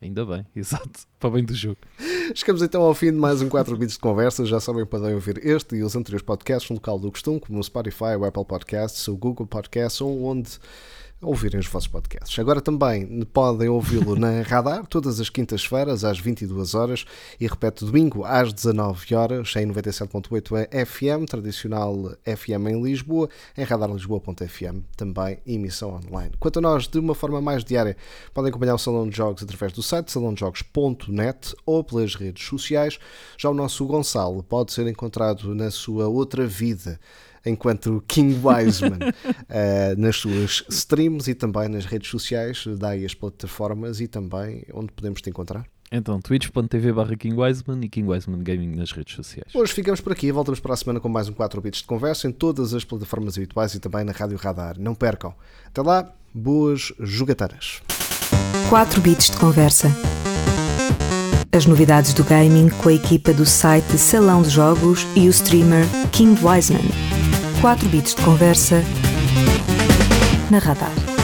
Ainda bem, exato. Para bem do jogo. Chegamos então ao fim de mais um 4 bits de conversa. Já sabem, podem ouvir este e os anteriores podcasts no local do costume, como no Spotify, o Apple Podcasts, o Google Podcasts, ou onde ouvirem os vossos podcasts. Agora também podem ouvi-lo na Radar, todas as quintas-feiras, às 22 horas e repete domingo às 19 horas, em 97.8 FM, tradicional FM em Lisboa, em radarlisboa.fm, também emissão online. Quanto a nós, de uma forma mais diária, podem acompanhar o Salão de Jogos através do site salãodejogos.net ou pelas redes sociais. Já o nosso Gonçalo pode ser encontrado na sua outra vida enquanto King Wiseman uh, nas suas streams e também nas redes sociais, daí as plataformas e também onde podemos te encontrar. Então, twitch.tv barra King Wiseman e King Wiseman Gaming nas redes sociais. Hoje ficamos por aqui, voltamos para a semana com mais um 4 bits de conversa em todas as plataformas habituais e também na Rádio Radar. Não percam. Até lá, boas jogataras. 4 bits de conversa. As novidades do gaming com a equipa do site Salão de Jogos e o streamer King Wiseman. 4 bits de conversa na Radar.